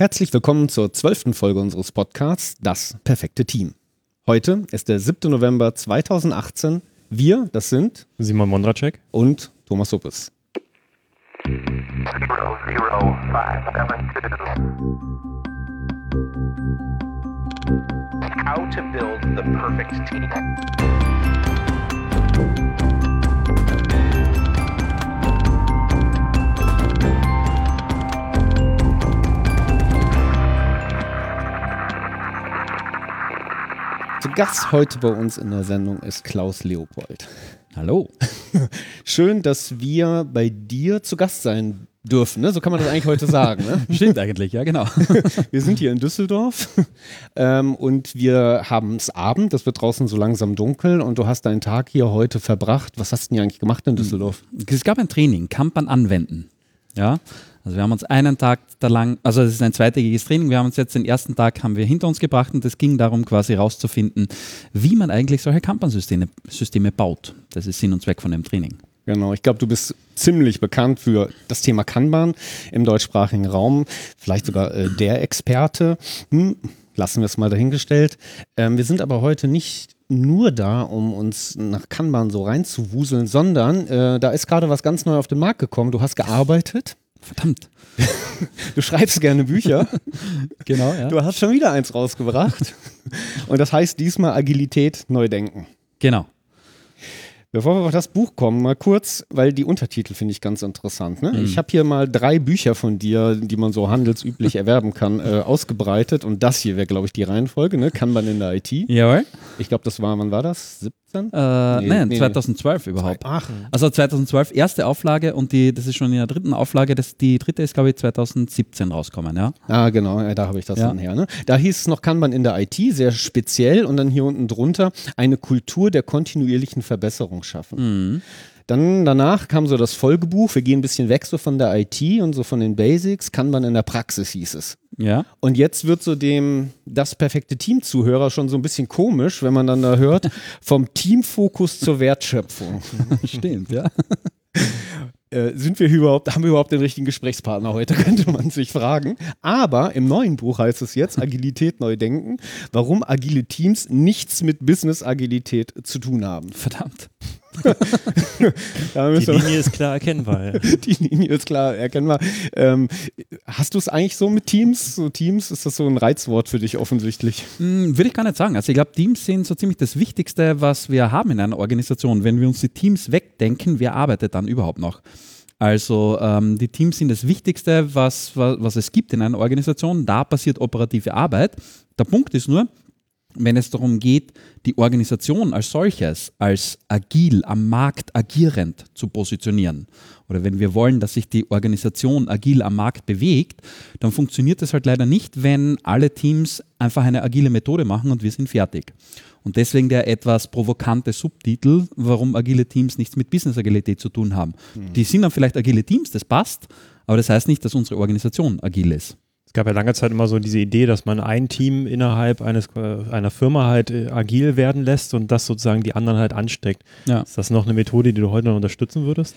Herzlich willkommen zur zwölften Folge unseres Podcasts Das perfekte Team. Heute ist der 7. November 2018. Wir, das sind Simon Mondracek und Thomas Suppes. How to build the perfect team. Zu Gast heute bei uns in der Sendung ist Klaus Leopold. Hallo. Schön, dass wir bei dir zu Gast sein dürfen. Ne? So kann man das eigentlich heute sagen. Ne? Stimmt eigentlich, ja, genau. Wir sind hier in Düsseldorf ähm, und wir haben es Abend. Es wird draußen so langsam dunkel und du hast deinen Tag hier heute verbracht. Was hast du denn hier eigentlich gemacht in Düsseldorf? Es gab ein Training, Kampern anwenden. Ja, also wir haben uns einen Tag da lang, also es ist ein zweitägiges Training, wir haben uns jetzt den ersten Tag haben wir hinter uns gebracht und es ging darum quasi rauszufinden, wie man eigentlich solche Kampansysteme Systeme baut. Das ist Sinn und Zweck von dem Training. Genau, ich glaube, du bist ziemlich bekannt für das Thema Kanban im deutschsprachigen Raum, vielleicht sogar äh, der Experte. Hm, lassen wir es mal dahingestellt. Ähm, wir sind aber heute nicht nur da, um uns nach Kanban so reinzuwuseln, sondern äh, da ist gerade was ganz neu auf den Markt gekommen. Du hast gearbeitet. Verdammt. Du schreibst gerne Bücher. Genau, ja. Du hast schon wieder eins rausgebracht. Und das heißt diesmal Agilität neu denken. Genau. Bevor wir auf das Buch kommen, mal kurz, weil die Untertitel finde ich ganz interessant. Ne? Ich habe hier mal drei Bücher von dir, die man so handelsüblich erwerben kann, äh, ausgebreitet. Und das hier wäre, glaube ich, die Reihenfolge. Ne? Kann man in der IT. Jawohl. Ich glaube, das war, wann war das? 17? Äh, Nee, nein, nee. 2012 überhaupt. Ach, Also 2012 erste Auflage und die, das ist schon in der dritten Auflage, das, die dritte ist, glaube ich, 2017 rausgekommen, ja. ah, genau, ja, da habe ich das Ja. dann her. Ne? Da hieß es noch Kanban in der IT, sehr speziell. Und dann hier unten drunter eine Kultur der kontinuierlichen Verbesserung schaffen. Dann danach kam so das Folgebuch. Wir gehen ein bisschen weg so von der IT und so von den Basics. Kanban in der Praxis hieß es. Ja. Und jetzt wird so dem das perfekte Team-Zuhörer schon so ein bisschen komisch, wenn man dann da hört, vom Teamfokus zur Wertschöpfung. Stimmt, ja. Äh, sind wir überhaupt, haben wir überhaupt den richtigen Gesprächspartner heute, könnte man sich fragen. Aber im neuen Buch heißt es jetzt, Agilität neu denken, warum agile Teams nichts mit Business-Agilität zu tun haben. Verdammt. Da Die Linie ist klar erkennbar. ja. Die Linie ist klar erkennbar. Ähm, hast du es eigentlich so mit Teams? So Teams, ist das so ein Reizwort für dich offensichtlich? Hm, Würde ich gar nicht sagen. Also ich glaube, Teams sind so ziemlich das Wichtigste, was wir haben in einer Organisation. Wenn wir uns die Teams wegdenken, wer arbeitet dann überhaupt noch? Also ähm, die Teams sind das Wichtigste, was, was, was es gibt in einer Organisation. Da passiert operative Arbeit. Der Punkt ist nur, wenn es darum geht, die Organisation als solches als agil, am Markt agierend zu positionieren, oder wenn wir wollen, dass sich die Organisation agil am Markt bewegt, dann funktioniert das halt leider nicht, wenn alle Teams einfach eine agile Methode machen und wir sind fertig. Und deswegen der etwas provokante Subtitel, warum agile Teams nichts mit Business-Agilität zu tun haben. Die sind dann vielleicht agile Teams, das passt, aber das heißt nicht, dass unsere Organisation agil ist. Es gab ja lange Zeit immer so diese Idee, dass man ein Team innerhalb eines, äh, einer Firma halt äh, agil werden lässt und das sozusagen die anderen halt ansteckt. Ja. Ist das noch eine Methode, die du heute noch unterstützen würdest?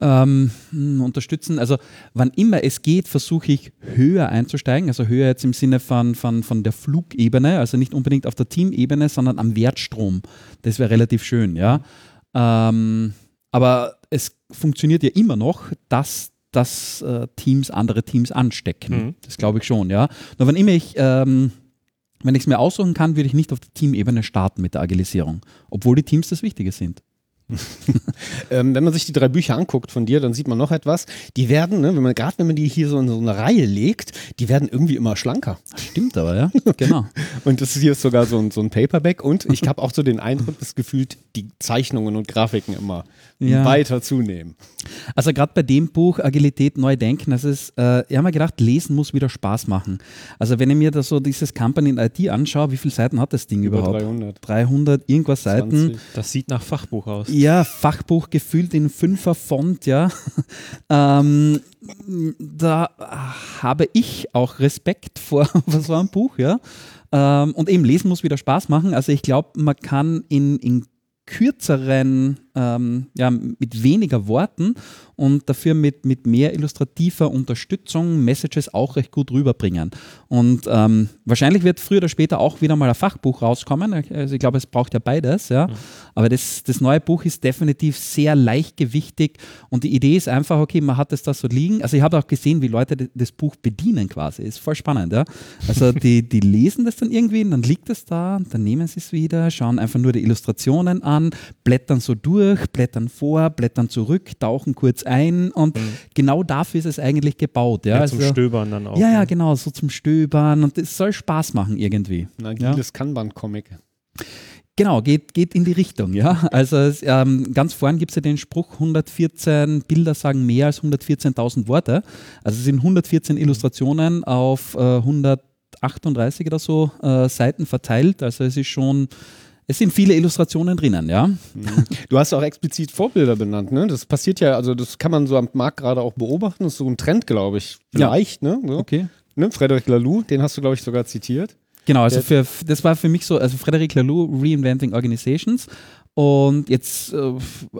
ähm, hm, unterstützen. Also wann immer es geht, versuche ich höher einzusteigen. Also höher jetzt im Sinne von, von, von der Flugebene, also nicht unbedingt auf der Teamebene, sondern am Wertstrom. Das wäre relativ schön, ja. Ähm, aber es funktioniert ja immer noch, dass dass äh, Teams andere Teams anstecken. Mhm. Das glaube ich schon, ja. Nur wenn immer ich ähm, wenn ich es mir aussuchen kann, würde ich nicht auf der Teamebene starten mit der Agilisierung, obwohl die Teams das Wichtige sind. Ähm, wenn man sich die drei Bücher anguckt von dir, dann sieht man noch etwas. Die werden, ne, wenn man gerade wenn man die hier so in so eine Reihe legt, die werden irgendwie immer schlanker. Stimmt aber, ja. genau. Und das hier ist sogar so ein, so ein Paperback. Und ich habe auch so den Eindruck, dass gefühlt die Zeichnungen und Grafiken immer Ja. weiter zunehmen. Also gerade bei dem Buch Agilität neu denken, das ist, äh, ich habe mir gedacht, lesen muss wieder Spaß machen. Also wenn ich mir da so dieses Company in IT anschaue, wie viele Seiten hat das Ding Über überhaupt? 300. 300 irgendwas Seiten. 20. Das sieht nach Fachbuch aus. Ja, Fachbuch gefüllt in fünfer Font, ja. ähm, da habe ich auch Respekt vor, vor so einem Buch, ja. Ähm, und eben lesen muss wieder Spaß machen. Also ich glaube, man kann in, in kürzeren ähm, ja, mit weniger Worten und dafür mit, mit mehr illustrativer Unterstützung Messages auch recht gut rüberbringen. Und ähm, wahrscheinlich wird früher oder später auch wieder mal ein Fachbuch rauskommen. Also ich glaube, es braucht ja beides. Ja. Aber das, das neue Buch ist definitiv sehr leichtgewichtig und die Idee ist einfach, okay, man hat es da so liegen. Also ich habe auch gesehen, wie Leute das Buch bedienen quasi. Ist voll spannend. Ja. Also die, die lesen das dann irgendwie, und dann liegt es da, dann nehmen sie es wieder, schauen einfach nur die Illustrationen an, blättern so durch, blättern vor, blättern zurück, tauchen kurz ein und genau dafür ist es eigentlich gebaut. Ja, Ja, zum also, Stöbern dann auch. ja, ja, ne? genau, so zum Stöbern und es soll Spaß machen irgendwie. Ein Ja. agiles Kanban-Comic. Genau, geht, geht in die Richtung, ja. Also ähm, ganz vorn gibt es ja den Spruch, 114 Bilder sagen mehr als 114.000 Worte. Also es sind 114 Illustrationen auf äh, 138 oder so äh, Seiten verteilt. Also es ist schon, es sind viele Illustrationen drinnen, ja. Du hast auch explizit Vorbilder benannt, ne? Das passiert ja, also das kann man so am Markt gerade auch beobachten. Das ist so ein Trend, glaube ich. Ja. Vielleicht, ne? So. Okay. ne? Frederic Laloux, den hast du, glaube ich, sogar zitiert. Genau, also für, das war für mich so, also Frederic Laloux, Reinventing Organizations. Und jetzt äh,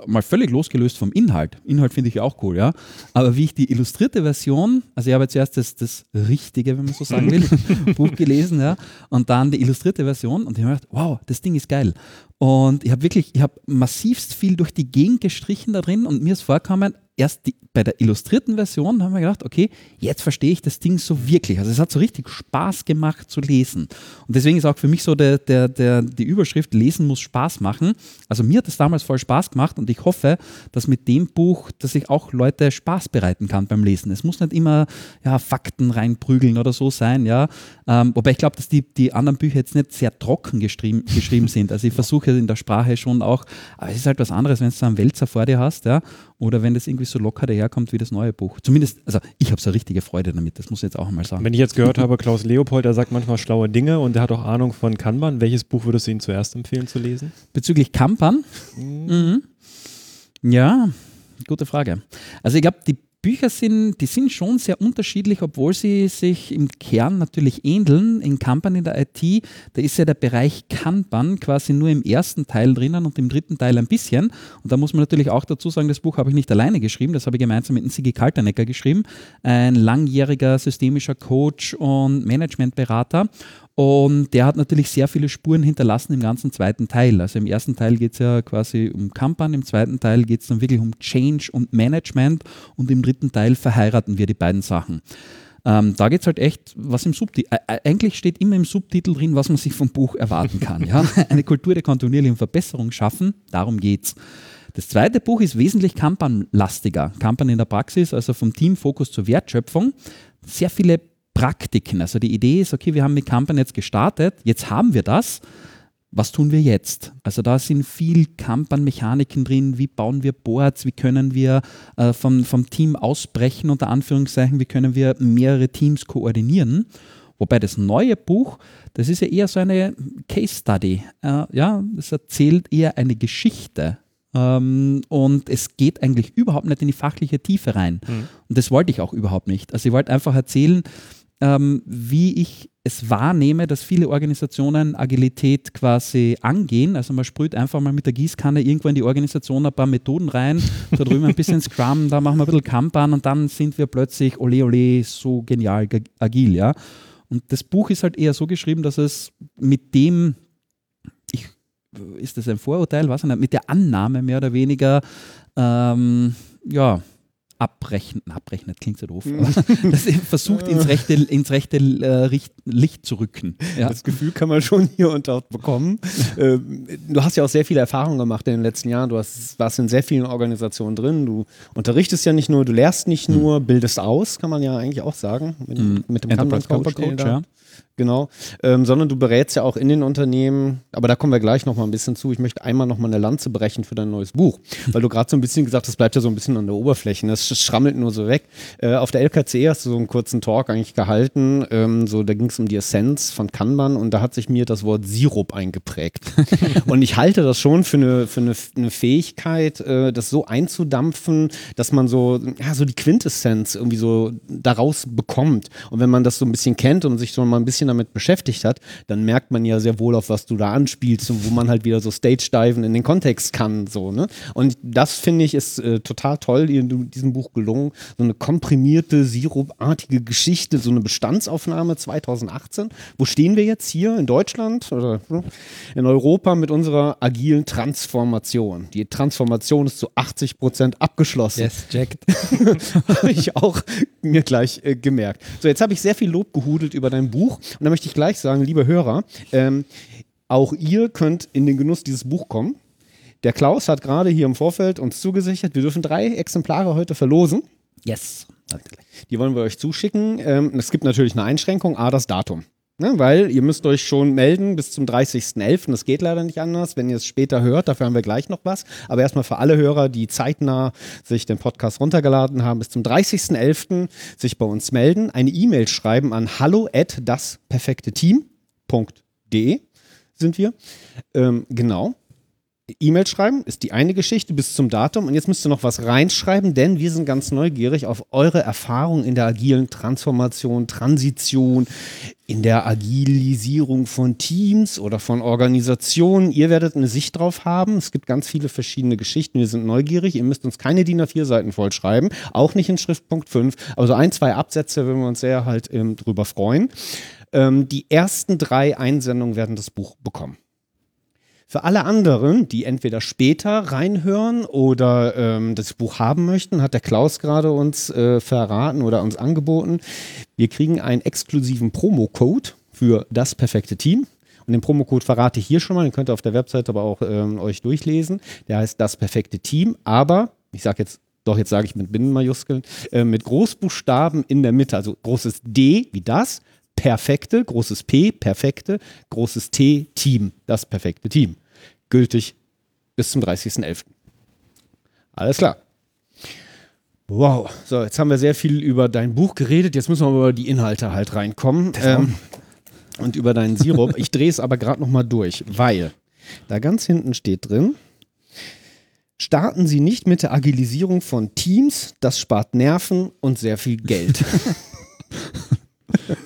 mal völlig losgelöst vom Inhalt. Inhalt finde ich ja auch cool, ja. Aber wie ich die illustrierte Version, also ich habe zuerst das, das Richtige, wenn man so sagen will, Buch gelesen, ja, und dann die illustrierte Version und ich habe mir gedacht, wow, das Ding ist geil. Und ich habe wirklich, ich habe massivst viel durch die Gegend gestrichen da drin und mir ist vorgekommen, erst die, bei der illustrierten Version haben wir gedacht, okay, jetzt verstehe ich das Ding so wirklich. Also es hat so richtig Spaß gemacht zu lesen. Und deswegen ist auch für mich so der, der, der, die Überschrift Lesen muss Spaß machen. Also mir hat das damals voll Spaß gemacht und ich hoffe, dass mit dem Buch, dass ich auch Leute Spaß bereiten kann beim Lesen. Es muss nicht immer ja, Fakten reinprügeln oder so sein, ja. Ähm, wobei ich glaube, dass die, die anderen Bücher jetzt nicht sehr trocken geschrieben, sind. Also ich versuche in der Sprache schon auch, aber es ist halt was anderes, wenn du so einen Wälzer vor dir hast, ja, oder wenn das irgendwie so locker daherkommt wie das neue Buch. Zumindest, also ich habe so richtige Freude damit, das muss ich jetzt auch mal sagen. Wenn ich jetzt gehört habe, Klaus Leopold, der sagt manchmal schlaue Dinge und der hat auch Ahnung von Kanban. Welches Buch würdest du ihm zuerst empfehlen zu lesen? Bezüglich Kampan? Mhm. Ja, gute Frage. Also ich glaube, die Bücher sind, die sind schon sehr unterschiedlich, obwohl sie sich im Kern natürlich ähneln. In Kanban in der IT, da ist ja der Bereich Kanban quasi nur im ersten Teil drinnen und im dritten Teil ein bisschen. Und da muss man natürlich auch dazu sagen, das Buch habe ich nicht alleine geschrieben, das habe ich gemeinsam mit Sigi Kaltenecker geschrieben, ein langjähriger systemischer Coach und Managementberater. Und der hat natürlich sehr viele Spuren hinterlassen im ganzen zweiten Teil. Also im ersten Teil geht es ja quasi um Kampan, im zweiten Teil geht es dann wirklich um Change und Management und im dritten Teil verheiraten wir die beiden Sachen. Ähm, da geht es halt echt, was im Subtitel, äh, eigentlich steht immer im Subtitel drin, was man sich vom Buch erwarten kann. Ja? Eine Kultur der kontinuierlichen Verbesserung schaffen, darum geht's. Das zweite Buch ist wesentlich Kampan-lastiger. Kampan in der Praxis, also vom Teamfokus zur Wertschöpfung. Sehr viele Praktiken. Also die Idee ist, okay, wir haben mit Kampan jetzt gestartet, jetzt haben wir das. Was tun wir jetzt? Also da sind viel Kampan-Mechaniken drin, wie bauen wir Boards, wie können wir äh, vom, vom Team ausbrechen, unter Anführungszeichen, wie können wir mehrere Teams koordinieren. Wobei das neue Buch, das ist ja eher so eine Case Study. Äh, ja, das erzählt eher eine Geschichte. Ähm, und es geht eigentlich überhaupt nicht in die fachliche Tiefe rein. Und das wollte ich auch überhaupt nicht. Also ich wollte einfach erzählen, ähm, wie ich es wahrnehme, dass viele Organisationen Agilität quasi angehen. Also man sprüht einfach mal mit der Gießkanne irgendwo in die Organisation ein paar Methoden rein, da drüben ein bisschen Scrum, da machen wir ein bisschen Kanban und dann sind wir plötzlich ole ole so genial ge- agil, ja. Und das Buch ist halt eher so geschrieben, dass es mit dem, ich, ist das ein Vorurteil, was mit der Annahme mehr oder weniger, ähm, ja, abrechnen, abrechnet klingt so doof, dass er versucht ins rechte, ins rechte äh, Licht zu rücken. Ja. Das Gefühl kann man schon hier und dort bekommen. Ähm, du hast ja auch sehr viele Erfahrungen gemacht in den letzten Jahren. Du hast, warst in sehr vielen Organisationen drin. Du unterrichtest ja nicht nur, du lehrst nicht nur, bildest aus, kann man ja eigentlich auch sagen. Mit, Mhm. mit dem Enterprise Kanban Coach, da- ja. Genau, ähm, sondern du berätst ja auch in den Unternehmen, aber da kommen wir gleich nochmal ein bisschen zu. Ich möchte einmal nochmal eine Lanze brechen für dein neues Buch, weil du gerade so ein bisschen gesagt hast, das bleibt ja so ein bisschen an der Oberfläche, das sch- schrammelt nur so weg. Äh, auf der LKC hast du so einen kurzen Talk eigentlich gehalten, ähm, so da ging es um die Essenz von Kanban und da hat sich mir das Wort Sirup eingeprägt. und ich halte das schon für eine, für eine, eine Fähigkeit, äh, das so einzudampfen, dass man so, ja, so die Quintessenz irgendwie so daraus bekommt. Und wenn man das so ein bisschen kennt und sich so mal ein bisschen bisschen damit beschäftigt hat, dann merkt man ja sehr wohl, auf was du da anspielst und wo man halt wieder so Stage-Diven in den Kontext kann. So, ne? Und das finde ich ist äh, total toll in diesem Buch gelungen. So eine komprimierte, sirupartige Geschichte, so eine Bestandsaufnahme 2018. Wo stehen wir jetzt hier in Deutschland oder so? in Europa mit unserer agilen Transformation? Die Transformation ist zu 80 Prozent abgeschlossen. Yes, checked. habe ich auch mir gleich äh, gemerkt. So, jetzt habe ich sehr viel Lob gehudelt über dein Buch und da möchte ich gleich sagen, liebe Hörer, ähm, auch ihr könnt in den Genuss dieses Buch kommen. Der Klaus hat gerade hier im Vorfeld uns zugesichert, wir dürfen drei Exemplare heute verlosen. Yes. Die wollen wir euch zuschicken. Ähm, es gibt natürlich eine Einschränkung, A, das Datum. Ne, weil ihr müsst euch schon melden bis zum 30.11. Das geht leider nicht anders, wenn ihr es später hört. Dafür haben wir gleich noch was. Aber erstmal für alle Hörer, die zeitnah sich den Podcast runtergeladen haben, bis zum 30.11. sich bei uns melden, eine E-Mail schreiben an hallo at dasperfekteteam.de sind wir. Ähm, genau. E-Mail schreiben ist die eine Geschichte bis zum Datum und jetzt müsst ihr noch was reinschreiben, denn wir sind ganz neugierig auf eure Erfahrungen in der agilen Transformation, Transition, in der Agilisierung von Teams oder von Organisationen. Ihr werdet eine Sicht drauf haben. Es gibt ganz viele verschiedene Geschichten. Wir sind neugierig. Ihr müsst uns keine DIN A4 Seiten voll schreiben, auch nicht in Schriftpunkt 5. Also ein, zwei Absätze würden wir uns sehr halt ähm, drüber freuen. Ähm, die ersten drei Einsendungen werden das Buch bekommen. Für alle anderen, die entweder später reinhören oder ähm, das Buch haben möchten, hat der Klaus gerade uns äh, verraten oder uns angeboten. Wir kriegen einen exklusiven Promocode für das perfekte Team. Und den Promocode verrate ich hier schon mal, den könnt ihr auf der Webseite aber auch ähm, euch durchlesen. Der heißt das perfekte Team, aber ich sage jetzt, doch jetzt sage ich mit Binnenmajuskeln, äh, mit Großbuchstaben in der Mitte, also großes D wie das, perfekte, großes P, perfekte, großes T, Team, das perfekte Team. Gültig bis zum 30.11. Alles klar. Wow, so, jetzt haben wir sehr viel über dein Buch geredet, jetzt müssen wir über die Inhalte halt reinkommen. Ähm, und über deinen Sirup. Ich drehe es aber gerade nochmal durch, weil da ganz hinten steht drin, starten Sie nicht mit der Agilisierung von Teams, das spart Nerven und sehr viel Geld.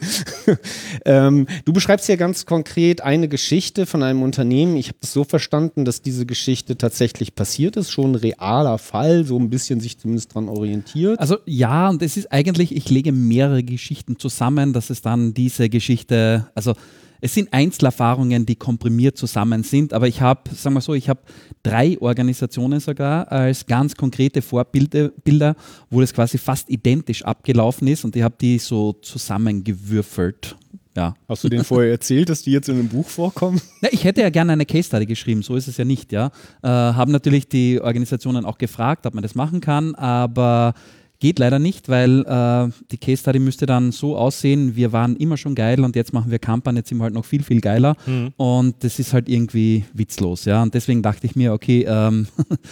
ähm, du beschreibst ja ganz konkret eine Geschichte von einem Unternehmen. Ich habe das so verstanden, dass diese Geschichte tatsächlich passiert ist, schon ein realer Fall, so ein bisschen sich zumindest dran orientiert. Also ja, und es ist eigentlich, ich lege mehrere Geschichten zusammen, dass es dann diese Geschichte, also es sind Einzelerfahrungen, die komprimiert zusammen sind, aber ich habe, sagen wir so, ich habe drei Organisationen sogar als ganz konkrete Vorbilder, Bilder, wo das quasi fast identisch abgelaufen ist und ich habe die so zusammengewürfelt. Ja. Hast du denen vorher erzählt, dass die jetzt in einem Buch vorkommen? Na, ich hätte ja gerne eine Case Study geschrieben, so ist es ja nicht, ja. Äh, haben natürlich die Organisationen auch gefragt, ob man das machen kann, aber Geht leider nicht, weil äh, die Case Study müsste dann so aussehen, wir waren immer schon geil und jetzt machen wir Kampern, jetzt sind wir halt noch viel, viel geiler. Mhm. Und das ist halt irgendwie witzlos, ja. Und deswegen dachte ich mir, okay, ähm,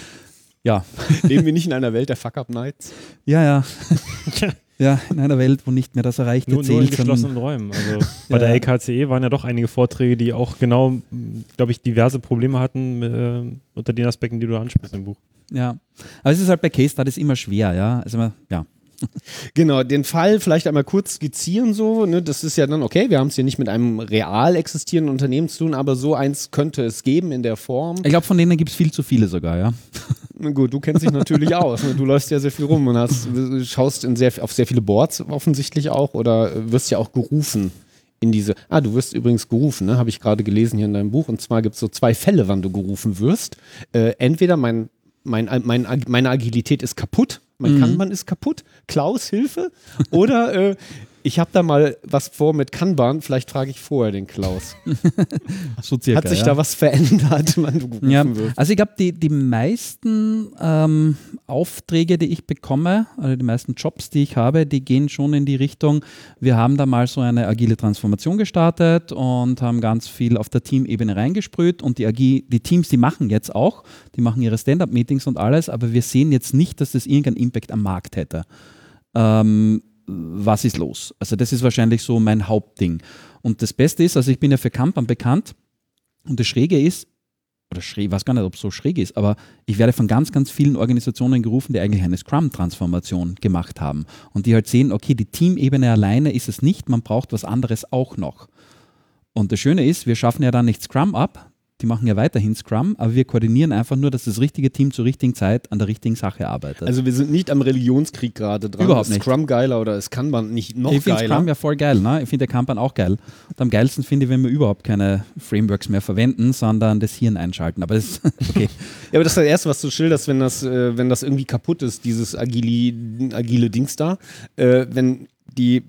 ja. Leben wir nicht in einer Welt der Fuck-Up-Nights? Ja, ja. ja, in einer Welt, wo nicht mehr das Erreichte Nur, nur in geschlossenen Räumen. Also bei der LKCE waren ja doch einige Vorträge, die auch genau, glaube ich, diverse Probleme hatten äh, unter den Aspekten, die du ansprichst im Buch. Ja. Aber es ist halt bei Case Studies immer schwer, ja. Also, man- ja. Genau, den Fall vielleicht einmal kurz skizzieren so. Ne? Das ist ja dann okay, wir haben es hier nicht mit einem real existierenden Unternehmen zu tun, aber so eins könnte es geben in der Form. Ich glaube, von denen gibt es viel zu viele sogar, ja. Na Gut, du kennst dich natürlich aus. Ne? Du läufst ja sehr viel rum und hast, schaust sehr, auf sehr viele Boards offensichtlich auch oder wirst ja auch gerufen in diese. Ah, du wirst übrigens gerufen, ne? habe ich gerade gelesen hier in deinem Buch. Und zwar gibt es so zwei Fälle, wann du gerufen wirst. Äh, entweder mein, mein, mein, meine Agilität ist kaputt, mein Kanban ist kaputt, Klaus, Hilfe. Oder äh, ich habe da mal was vor mit Kanban, vielleicht frage ich vorher den Klaus. So circa, Hat sich ja. da was verändert, Ja, also ich glaube, die, die meisten ähm, Aufträge, die ich bekomme, also die meisten Jobs, die ich habe, die gehen schon in die Richtung, wir haben da mal so eine agile Transformation gestartet und haben ganz viel auf der Teamebene reingesprüht und die, Agi die Teams, die machen jetzt auch, die machen ihre Stand-up-Meetings und alles, aber wir sehen jetzt nicht, dass das irgendeinen Impact am Markt hätte. Ähm, was ist los? Also das ist wahrscheinlich so mein Hauptding. Und das Beste ist, also ich bin ja für Kampan bekannt und das Schräge ist, oder schräg, ich weiß gar nicht, ob es so schräg ist, aber ich werde von ganz, ganz vielen Organisationen gerufen, die eigentlich eine Scrum-Transformation gemacht haben und die halt sehen, okay, die Teamebene alleine ist es nicht, man braucht was anderes auch noch. Und das Schöne ist, wir schaffen ja dann nicht Scrum ab, die machen ja weiterhin Scrum, aber wir koordinieren einfach nur, dass das richtige Team zur richtigen Zeit an der richtigen Sache arbeitet. Also wir sind nicht am Religionskrieg gerade dran. Überhaupt ist nicht. Scrum geiler oder ist Kanban nicht noch ich finde geiler? Scrum ja voll geil, ne? ich finde der Kanban auch geil. Und am geilsten finde ich, wenn wir überhaupt keine Frameworks mehr verwenden, sondern das Hirn einschalten. Aber das ist okay. Ja, aber das ist das Erste, was du schilderst, wenn das, äh, wenn das irgendwie kaputt ist, dieses agile, agile Dings da. Äh, wenn die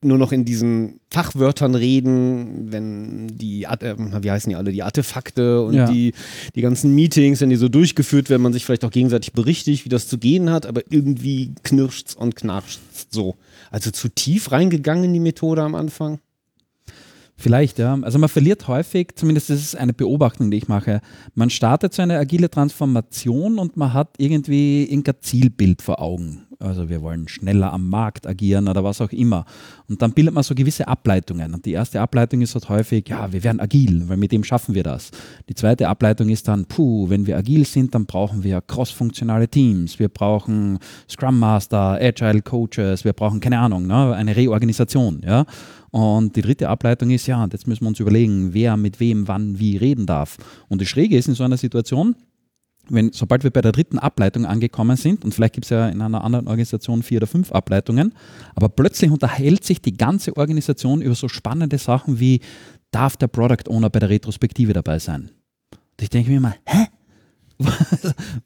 nur noch in diesen Fachwörtern reden, wenn die, äh, wie heißen die alle, die Artefakte und Ja. die, die ganzen Meetings, wenn die so durchgeführt werden, man sich vielleicht auch gegenseitig berichtigt, wie das zu gehen hat, aber irgendwie knirscht's und knarscht's so. Also zu tief reingegangen in die Methode am Anfang. Vielleicht, ja. Also man verliert häufig, zumindest das ist eine Beobachtung, die ich mache. Man startet so eine agile Transformation und man hat irgendwie irgendein Zielbild vor Augen. Also wir wollen schneller am Markt agieren oder was auch immer. Und dann bildet man so gewisse Ableitungen. Und die erste Ableitung ist halt häufig, ja, wir werden agil, weil mit dem schaffen wir das. Die zweite Ableitung ist dann, puh, wenn wir agil sind, dann brauchen wir cross-funktionale Teams. Wir brauchen Scrum Master, Agile Coaches, wir brauchen, keine Ahnung, ne, eine Reorganisation, ja. Und die dritte Ableitung ist, ja, jetzt müssen wir uns überlegen, wer mit wem, wann, wie reden darf. Und das Schräge ist in so einer Situation, wenn, sobald wir bei der dritten Ableitung angekommen sind, und vielleicht gibt es ja in einer anderen Organisation vier oder fünf Ableitungen, aber plötzlich unterhält sich die ganze Organisation über so spannende Sachen wie, darf der Product Owner bei der Retrospektive dabei sein? Und ich denke mir immer, hä?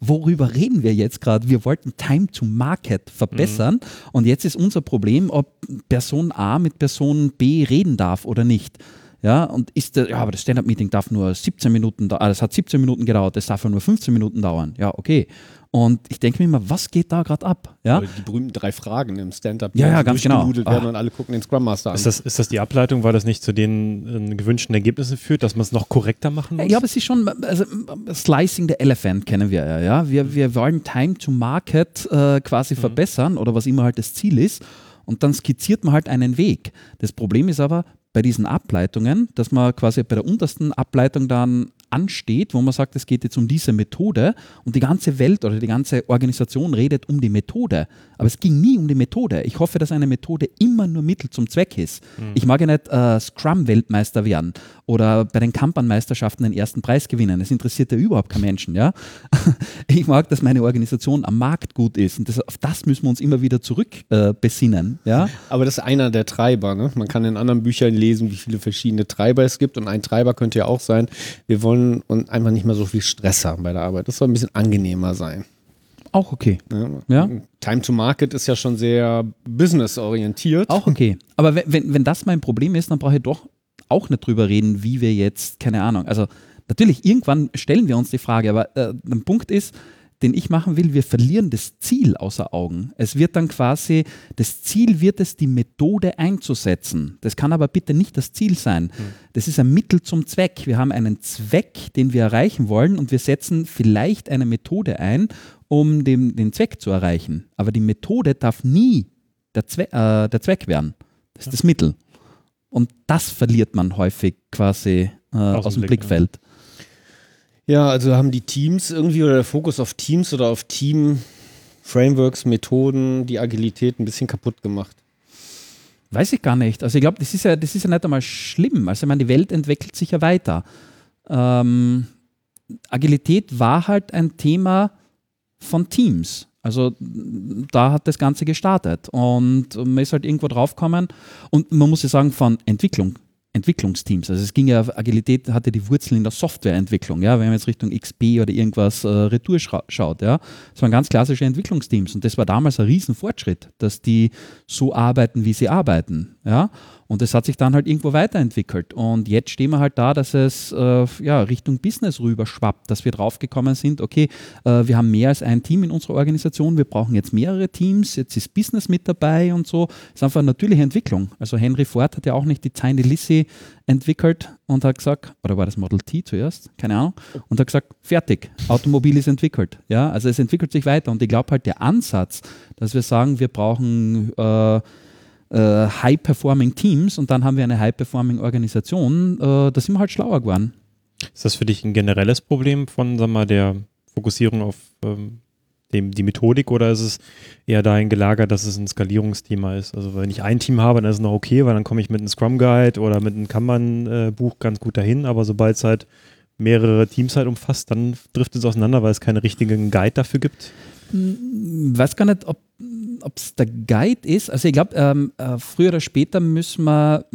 Worüber reden wir jetzt gerade? Wir wollten Time to Market verbessern und jetzt ist unser Problem, ob Person A mit Person B reden darf oder nicht. Ja, und ist der, ja, aber das Stand-Up-Meeting darf nur 17 Minuten, da- ah, das hat 17 Minuten gedauert, das darf ja nur 15 Minuten dauern. Ja, okay. Und ich denke mir immer, was geht da gerade ab? Ja, Oder Die berühmten drei Fragen im Stand-up, Ja, ja, also ganz genau. werden Ah. und alle gucken den Scrum Master an. Ist das, ist das die Ableitung, weil das nicht zu den äh, gewünschten Ergebnissen führt, dass man es noch korrekter machen muss? Ich glaube, es ist schon, also Slicing the Elephant kennen wir ja. ja? Wir, wir wollen Time to Market äh, quasi verbessern oder was immer halt das Ziel ist. Und dann skizziert man halt einen Weg. Das Problem ist aber bei diesen Ableitungen, dass man quasi bei der untersten Ableitung dann ansteht, wo man sagt, es geht jetzt um diese Methode und die ganze Welt oder die ganze Organisation redet um die Methode. Aber es ging nie um die Methode. Ich hoffe, dass eine Methode immer nur Mittel zum Zweck ist. Ich mag ja nicht äh, Scrum-Weltmeister werden oder bei den Kampan-Meisterschaften den ersten Preis gewinnen. Das interessiert ja überhaupt keinen Menschen. Ja? Ich mag, dass meine Organisation am Markt gut ist und das, auf das müssen wir uns immer wieder zurück äh, besinnen. Ja? Aber das ist einer der Treiber. Ne? Man kann in anderen Büchern lesen, wie viele verschiedene Treiber es gibt. Und ein Treiber könnte ja auch sein, wir wollen und einfach nicht mehr so viel Stress haben bei der Arbeit. Das soll ein bisschen angenehmer sein. Auch okay. Ne? Ja. Time to Market ist ja schon sehr businessorientiert. Auch okay. Aber wenn, wenn, wenn das mein Problem ist, dann brauche ich doch auch nicht drüber reden, wie wir jetzt, keine Ahnung, also natürlich, irgendwann stellen wir uns die Frage, aber äh, der Punkt ist, den ich machen will, wir verlieren das Ziel außer Augen. Es wird dann quasi, das Ziel wird es, die Methode einzusetzen. Das kann aber bitte nicht das Ziel sein. Das ist ein Mittel zum Zweck. Wir haben einen Zweck, den wir erreichen wollen und wir setzen vielleicht eine Methode ein, um den, den Zweck zu erreichen. Aber die Methode darf nie der, Zwe äh, der Zweck werden. Das ist das Mittel. Und das verliert man häufig quasi äh, aus, dem dem Blick, Blickfeld. Ja, also haben die Teams irgendwie oder der Fokus auf Teams oder auf Team-Frameworks, Methoden, die Agilität ein bisschen kaputt gemacht. Weiß ich gar nicht. Also ich glaube, das ist ja, das ist ja nicht einmal schlimm. Also ich meine, die Welt entwickelt sich ja weiter. Ähm, Agilität war halt ein Thema von Teams. Also da hat das Ganze gestartet und man ist halt irgendwo draufgekommen und man muss ja sagen von Entwicklung, Entwicklungsteams. Also es ging ja, Agilität hatte die Wurzeln in der Softwareentwicklung, ja, wenn man jetzt Richtung XP oder irgendwas äh, Retour schaut, ja. Das waren ganz klassische Entwicklungsteams und das war damals ein Riesenfortschritt, dass die so arbeiten, wie sie arbeiten, ja. Und das hat sich dann halt irgendwo weiterentwickelt. Und jetzt stehen wir halt da, dass es äh, ja, Richtung Business rüber schwappt, dass wir draufgekommen sind, okay, äh, wir haben mehr als ein Team in unserer Organisation, wir brauchen jetzt mehrere Teams, jetzt ist Business mit dabei und so. Das ist einfach eine natürliche Entwicklung. Also Henry Ford hat ja auch nicht die Tiny Lissy entwickelt und hat gesagt, oder war das Model T zuerst? Keine Ahnung. Und hat gesagt, fertig, Automobil ist entwickelt. Ja, also es entwickelt sich weiter. Und ich glaube halt der Ansatz, dass wir sagen, wir brauchen äh, High-Performing Teams und dann haben wir eine High-Performing Organisation, äh, da sind wir halt schlauer geworden. Ist das für dich ein generelles Problem von, sag mal, der Fokussierung auf ähm, dem, die Methodik oder ist es eher dahin gelagert, dass es ein Skalierungsthema ist? Also wenn ich ein Team habe, dann ist es noch okay, weil dann komme ich mit einem Scrum Guide oder mit einem Kanban-Buch ganz gut dahin, aber sobald es halt mehrere Teams halt umfasst, dann trifft es auseinander, weil es keinen richtigen Guide dafür gibt. Hm, weiß gar nicht, ob es der Guide ist. Also ich glaube, ähm, äh, früher oder später müssen wir,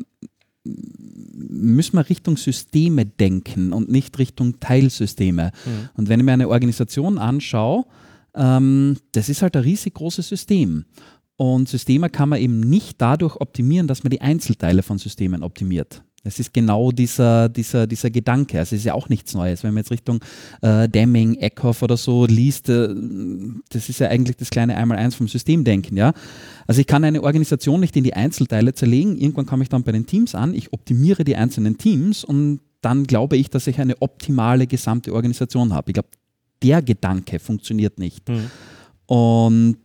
müssen wir Richtung Systeme denken und nicht Richtung Teilsysteme. Mhm. Und wenn ich mir eine Organisation anschaue, ähm, das ist halt ein riesig großes System. Und Systeme kann man eben nicht dadurch optimieren, dass man die Einzelteile von Systemen optimiert. Das ist genau dieser, dieser, dieser Gedanke. Also es ist ja auch nichts Neues. Wenn man jetzt Richtung äh, Deming, Eckhoff oder so liest, äh, das ist ja eigentlich das kleine Einmaleins vom Systemdenken, ja. Also ich kann eine Organisation nicht in die Einzelteile zerlegen. Irgendwann komme ich dann bei den Teams an, ich optimiere die einzelnen Teams und dann glaube ich, dass ich eine optimale gesamte Organisation habe. Ich glaube, der Gedanke funktioniert nicht. Mhm. Und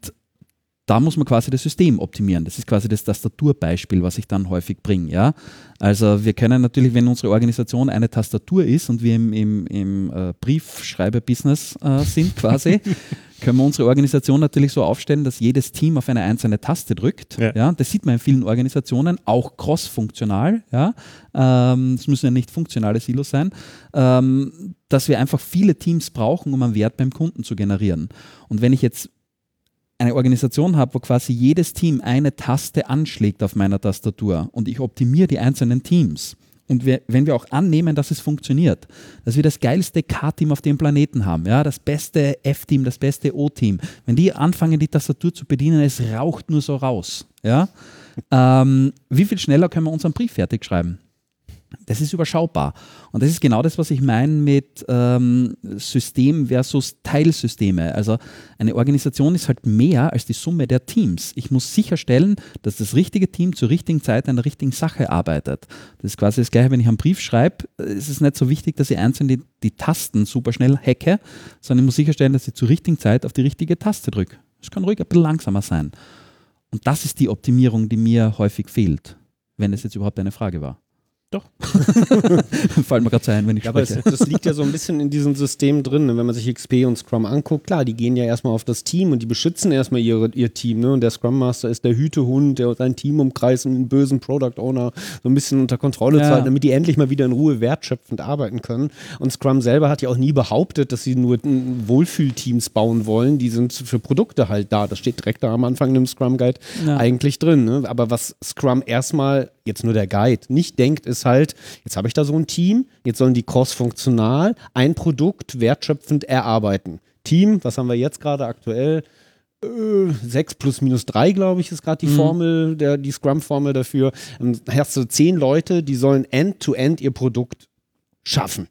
da muss man quasi das System optimieren. Das ist quasi das Tastaturbeispiel, was ich dann häufig bringe. Ja? Also wir können natürlich, wenn unsere Organisation eine Tastatur ist und wir im, im, im äh, Briefschreiber-Business äh, sind quasi, können wir unsere Organisation natürlich so aufstellen, dass jedes Team auf eine einzelne Taste drückt. Ja. Ja? Das sieht man in vielen Organisationen, auch cross-funktional. Ja? Ähm, Es müssen ja nicht funktionale Silos sein. Ähm, dass wir einfach viele Teams brauchen, um einen Wert beim Kunden zu generieren. Und wenn ich jetzt eine Organisation habe, wo quasi jedes Team eine Taste anschlägt auf meiner Tastatur und ich optimiere die einzelnen Teams. Und wir, wenn wir auch annehmen, dass es funktioniert, dass wir das geilste K-Team auf dem Planeten haben, ja, das beste F-Team, das beste O-Team, wenn die anfangen, die Tastatur zu bedienen, es raucht nur so raus, ja, ähm, wie viel schneller können wir unseren Brief fertig schreiben? Das ist überschaubar. Und das ist genau das, was ich meine mit ähm, System versus Teilsysteme. Also eine Organisation ist halt mehr als die Summe der Teams. Ich muss sicherstellen, dass das richtige Team zur richtigen Zeit an der richtigen Sache arbeitet. Das ist quasi das Gleiche, wenn ich einen Brief schreibe, ist es nicht so wichtig, dass ich einzeln die, die Tasten super schnell hacke, sondern ich muss sicherstellen, dass ich zur richtigen Zeit auf die richtige Taste drücke. Es kann ruhig ein bisschen langsamer sein. Und das ist die Optimierung, die mir häufig fehlt, wenn es jetzt überhaupt eine Frage war. Doch. Fällt mir gerade so ein, wenn ich Ja, aber es, spreche. das liegt ja so ein bisschen in diesem System drin. ne? Wenn man sich XP und Scrum anguckt, klar, die gehen ja erstmal auf das Team und die beschützen erstmal ihre, ihr Team. Ne? Und der Scrum Master ist der Hütehund, der sein Team umkreist und den bösen Product Owner so ein bisschen unter Kontrolle Ja. zu halten, damit die endlich mal wieder in Ruhe wertschöpfend arbeiten können. Und Scrum selber hat ja auch nie behauptet, dass sie nur Wohlfühlteams bauen wollen. Die sind für Produkte halt da. Das steht direkt da am Anfang im Scrum Guide Ja. eigentlich drin. Ne? Aber was Scrum erstmal, jetzt nur der Guide, nicht denkt, ist halt, jetzt habe ich da so ein Team, jetzt sollen die cross-funktional ein Produkt wertschöpfend erarbeiten. Team, was haben wir jetzt gerade aktuell? Äh, 6 plus minus 3, glaube ich, ist gerade die Formel, der, die Scrum-Formel dafür. Dann hast du zehn Leute, die sollen end-to-end ihr Produkt schaffen.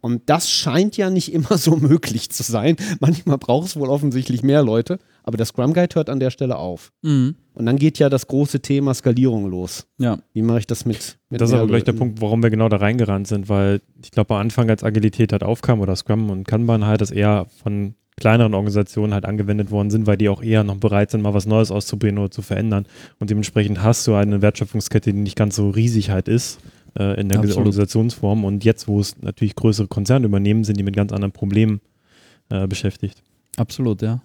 Und das scheint ja nicht immer so möglich zu sein. Manchmal braucht es wohl offensichtlich mehr Leute, aber der Scrum Guide hört an der Stelle auf. Mhm. Und dann geht ja das große Thema Skalierung los. Ja. Wie mache ich das mit, mit Das ist aber gleich der? Punkt, warum wir genau da reingerannt sind, weil ich glaube, am Anfang, als Agilität halt aufkam oder Scrum und Kanban halt, das eher von kleineren Organisationen halt angewendet worden sind, weil die auch eher noch bereit sind, mal was Neues auszuprobieren oder zu verändern. Und dementsprechend hast du eine Wertschöpfungskette, die nicht ganz so riesig halt ist äh, in der Absolut. Organisationsform. Und jetzt, wo es natürlich größere Konzerne übernehmen, sind die mit ganz anderen Problemen äh, beschäftigt. Absolut, ja.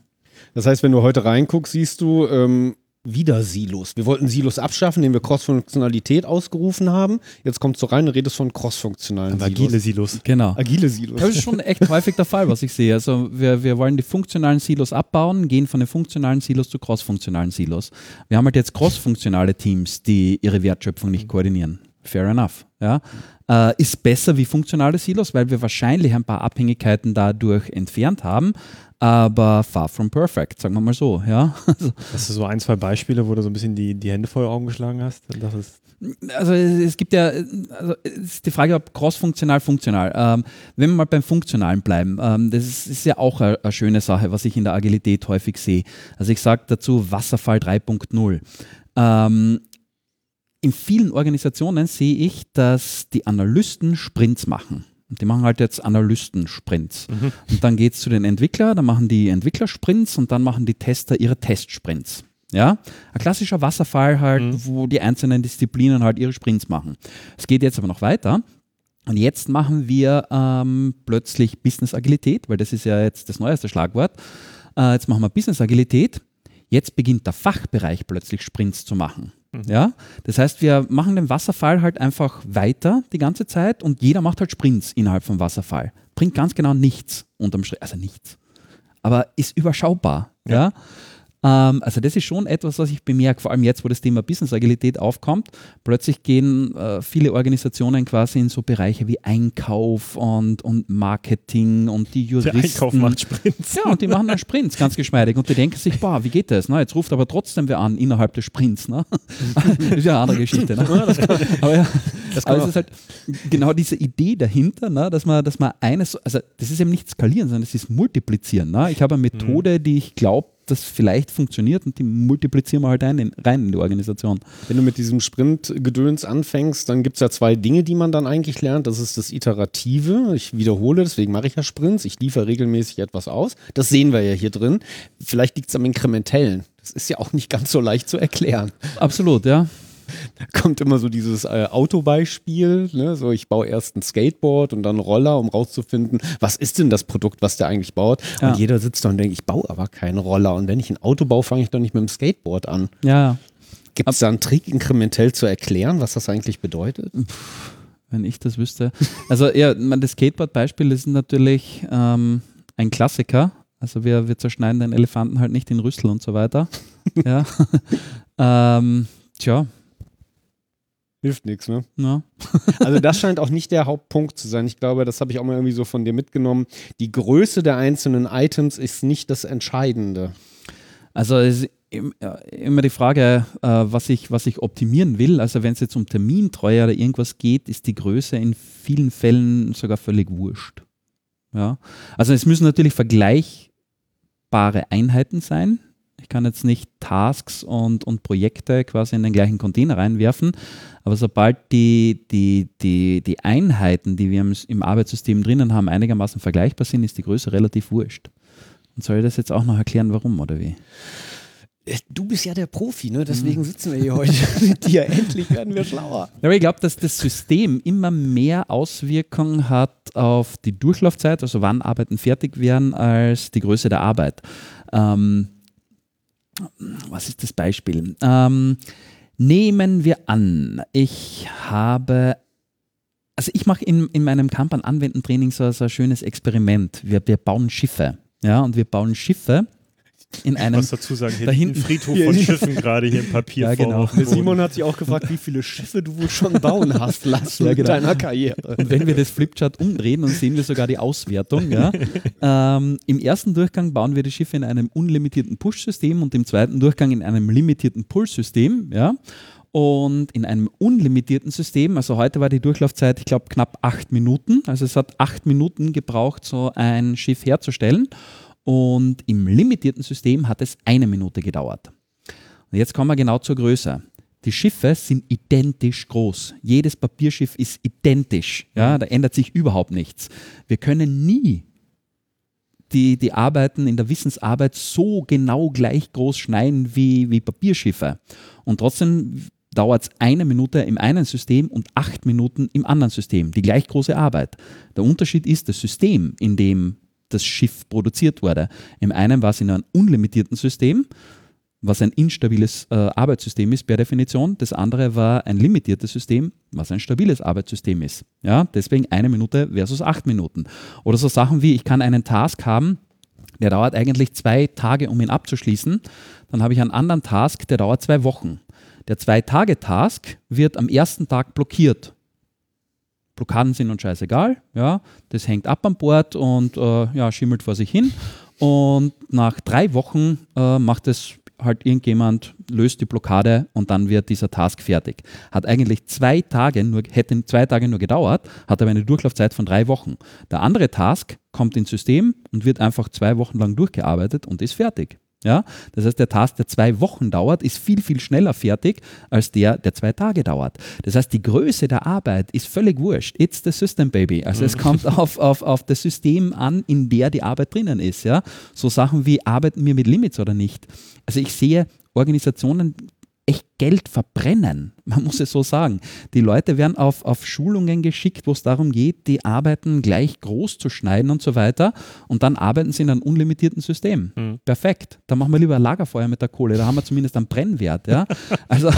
Das heißt, wenn du heute reinguckst, siehst du ähm, wieder Silos. Wir wollten Silos abschaffen, indem wir Cross-Funktionalität ausgerufen haben. Jetzt kommst du rein und redest von cross-funktionalen Silos. agile Silos. Genau. Agile Silos. Das ist schon echt häufig der Fall, was ich sehe. Also wir, wir wollen die funktionalen Silos abbauen, gehen von den funktionalen Silos zu cross-funktionalen Silos. Wir haben halt jetzt cross-funktionale Teams, die ihre Wertschöpfung nicht koordinieren. Fair enough. Ja. Äh, ist besser wie funktionale Silos, weil wir wahrscheinlich ein paar Abhängigkeiten dadurch entfernt haben, aber far from perfect, sagen wir mal so. Ja. Hast du so ein, zwei Beispiele, wo du so ein bisschen die, die Hände vor die Augen geschlagen hast? Das ist also es es gibt ja, also es ist die Frage, ob cross-funktional, funktional. Ähm, wenn wir mal beim Funktionalen bleiben, ähm, das ist, ist ja auch eine, eine schöne Sache, was ich in der Agilität häufig sehe. Also ich sage dazu Wasserfall 3.0. Ähm, in vielen Organisationen sehe ich, dass die Analysten Sprints machen. Die machen halt jetzt Analysten-Sprints. Und dann geht es zu den Entwicklern, dann machen die Entwickler-Sprints und dann machen die Tester ihre Testsprints. Ja, ein klassischer Wasserfall halt, wo die einzelnen Disziplinen halt ihre Sprints machen. Es geht jetzt aber noch weiter. Und jetzt machen wir ähm, plötzlich Business Agilität, weil das ist ja jetzt das neueste Schlagwort. Äh, jetzt machen wir Business Agilität. Jetzt beginnt der Fachbereich plötzlich Sprints zu machen. Ja? Das heißt, wir machen den Wasserfall halt einfach weiter die ganze Zeit und jeder macht halt Sprints innerhalb vom Wasserfall. Bringt ganz genau nichts unterm Strich, also nichts. Aber ist überschaubar. Ja. Ähm, also das ist schon etwas, was ich bemerke, vor allem jetzt, wo das Thema Business Agilität aufkommt. Plötzlich gehen äh, viele Organisationen quasi in so Bereiche wie Einkauf und, und Marketing und die Der Juristen. Einkauf macht Sprints. Ja, und die machen dann Sprints ganz geschmeidig und die denken sich, boah, wie geht das? Na, jetzt ruft aber trotzdem wer an innerhalb des Sprints. Ne? das ist ja eine andere Geschichte. Ne? aber ja, aber es ist halt genau diese Idee dahinter, ne? dass man, dass man eines, also das ist eben nicht skalieren, sondern es ist multiplizieren. Ne? Ich habe eine Methode, die ich glaube, dass vielleicht funktioniert und die multiplizieren wir halt ein, in, rein in die Organisation. Wenn du mit diesem Sprint-Gedöns anfängst, dann gibt es ja zwei Dinge, die man dann eigentlich lernt. Das ist das Iterative. Ich wiederhole, deswegen mache ich ja Sprints. Ich liefere regelmäßig etwas aus. Das sehen wir ja hier drin. Vielleicht liegt es am Inkrementellen. Das ist ja auch nicht ganz so leicht zu erklären. Absolut, ja. Da kommt immer so dieses äh, Autobeispiel. Ne? So, ich baue erst ein Skateboard und dann Roller, um rauszufinden, was ist denn das Produkt, was der eigentlich baut. Ja. Und jeder sitzt da und denkt, ich baue aber keinen Roller. Und wenn ich ein Auto baue, fange ich doch nicht mit dem Skateboard an. Ja, Gibt es da einen Trick, inkrementell zu erklären, was das eigentlich bedeutet? wenn ich das wüsste. Also ja, das Skateboard-Beispiel ist natürlich ähm, ein Klassiker. Also wir, wir zerschneiden den Elefanten halt nicht in Rüssel und so weiter. ja. ähm, tja, Hilft nichts, ne? ja. Also das scheint auch nicht der Hauptpunkt zu sein. Ich glaube, das habe ich auch mal irgendwie so von dir mitgenommen. Die Größe der einzelnen Items ist nicht das Entscheidende. Also es äh, immer die Frage, äh, was, ich, was ich optimieren will. Also wenn es jetzt um Termintreue oder irgendwas geht, ist die Größe in vielen Fällen sogar völlig wurscht. Ja. Also es müssen natürlich vergleichbare Einheiten sein. Ich kann jetzt nicht Tasks und, und Projekte quasi in den gleichen Container reinwerfen, aber sobald die, die, die, die Einheiten, die wir im, im Arbeitssystem drinnen haben, einigermaßen vergleichbar sind, ist die Größe relativ wurscht. Und soll ich das jetzt auch noch erklären, warum oder wie? Äh, Du bist ja der Profi, ne? Deswegen sitzen wir hier heute mit dir. Endlich werden wir schlauer. Ja, aber ich glaube, dass das System immer mehr Auswirkungen hat auf die Durchlaufzeit, also wann Arbeiten fertig werden, als die Größe der Arbeit. Ähm, was ist das Beispiel? Ähm, nehmen wir an, ich habe, also ich mache in, in meinem Kanban-Anwenden-Training so, so ein schönes Experiment. Wir, wir bauen Schiffe. Ja, und wir bauen Schiffe in einem. was dazu sagen, hier da hinten Friedhof von Schiffen gerade hier im Papier Ja, genau. Simon hat sich auch gefragt, wie viele Schiffe du wohl schon bauen hast lassen Ja, in genau. deiner Karriere. Und wenn wir das Flipchart umdrehen, dann sehen wir sogar die Auswertung. Ja. Ähm, Im ersten Durchgang bauen wir die Schiffe in einem unlimitierten Push-System und im zweiten Durchgang in einem limitierten Pull-System. Ja. Und in einem unlimitierten System, also heute war die Durchlaufzeit, ich glaube, knapp acht Minuten. Also es hat acht Minuten gebraucht, so ein Schiff herzustellen. Und im limitierten System hat es eine Minute gedauert. Und jetzt kommen wir genau zur Größe. Die Schiffe sind identisch groß. Jedes Papierschiff ist identisch. Ja, da ändert sich überhaupt nichts. Wir können nie die, die Arbeiten in der Wissensarbeit so genau gleich groß schneiden wie, wie Papierschiffe. Und trotzdem dauert es eine Minute im einen System und acht Minuten im anderen System. Die gleich große Arbeit. Der Unterschied ist das System, in dem das Schiff produziert wurde. Im einen war es in einem unlimitierten System, was ein instabiles äh, Arbeitssystem ist per Definition. Das andere war ein limitiertes System, was ein stabiles Arbeitssystem ist. Ja, deswegen eine Minute versus acht Minuten. Oder so Sachen wie, ich kann einen Task haben, der dauert eigentlich zwei Tage, um ihn abzuschließen. Dann habe ich einen anderen Task, der dauert zwei Wochen. Der Zwei-Tage-Task wird am ersten Tag blockiert. Blockaden sind uns scheißegal, ja, das hängt ab am Bord und äh, ja, schimmelt vor sich hin. Und nach drei Wochen äh, macht es halt irgendjemand, löst die Blockade und dann wird dieser Task fertig. Hat eigentlich zwei Tage nur, hätte zwei Tage nur gedauert, hat aber eine Durchlaufzeit von drei Wochen. Der andere Task kommt ins System und wird einfach zwei Wochen lang durchgearbeitet und ist fertig. Ja? Das heißt, der Task, der zwei Wochen dauert, ist viel, viel schneller fertig als der, der zwei Tage dauert. Das heißt, die Größe der Arbeit ist völlig wurscht. It's the system, baby. Also es kommt auf, auf, auf das System an, in der die Arbeit drinnen ist. Ja? So Sachen wie, arbeiten wir mit Limits oder nicht? Also ich sehe Organisationen echt Geld verbrennen. Man muss es so sagen. Die Leute werden auf, auf Schulungen geschickt, wo es darum geht, die Arbeiten gleich groß zu schneiden und so weiter. Und dann arbeiten sie in einem unlimitierten System. Mhm. Perfekt. Da machen wir lieber ein Lagerfeuer mit der Kohle. Da haben wir zumindest einen Brennwert. Ja? Also,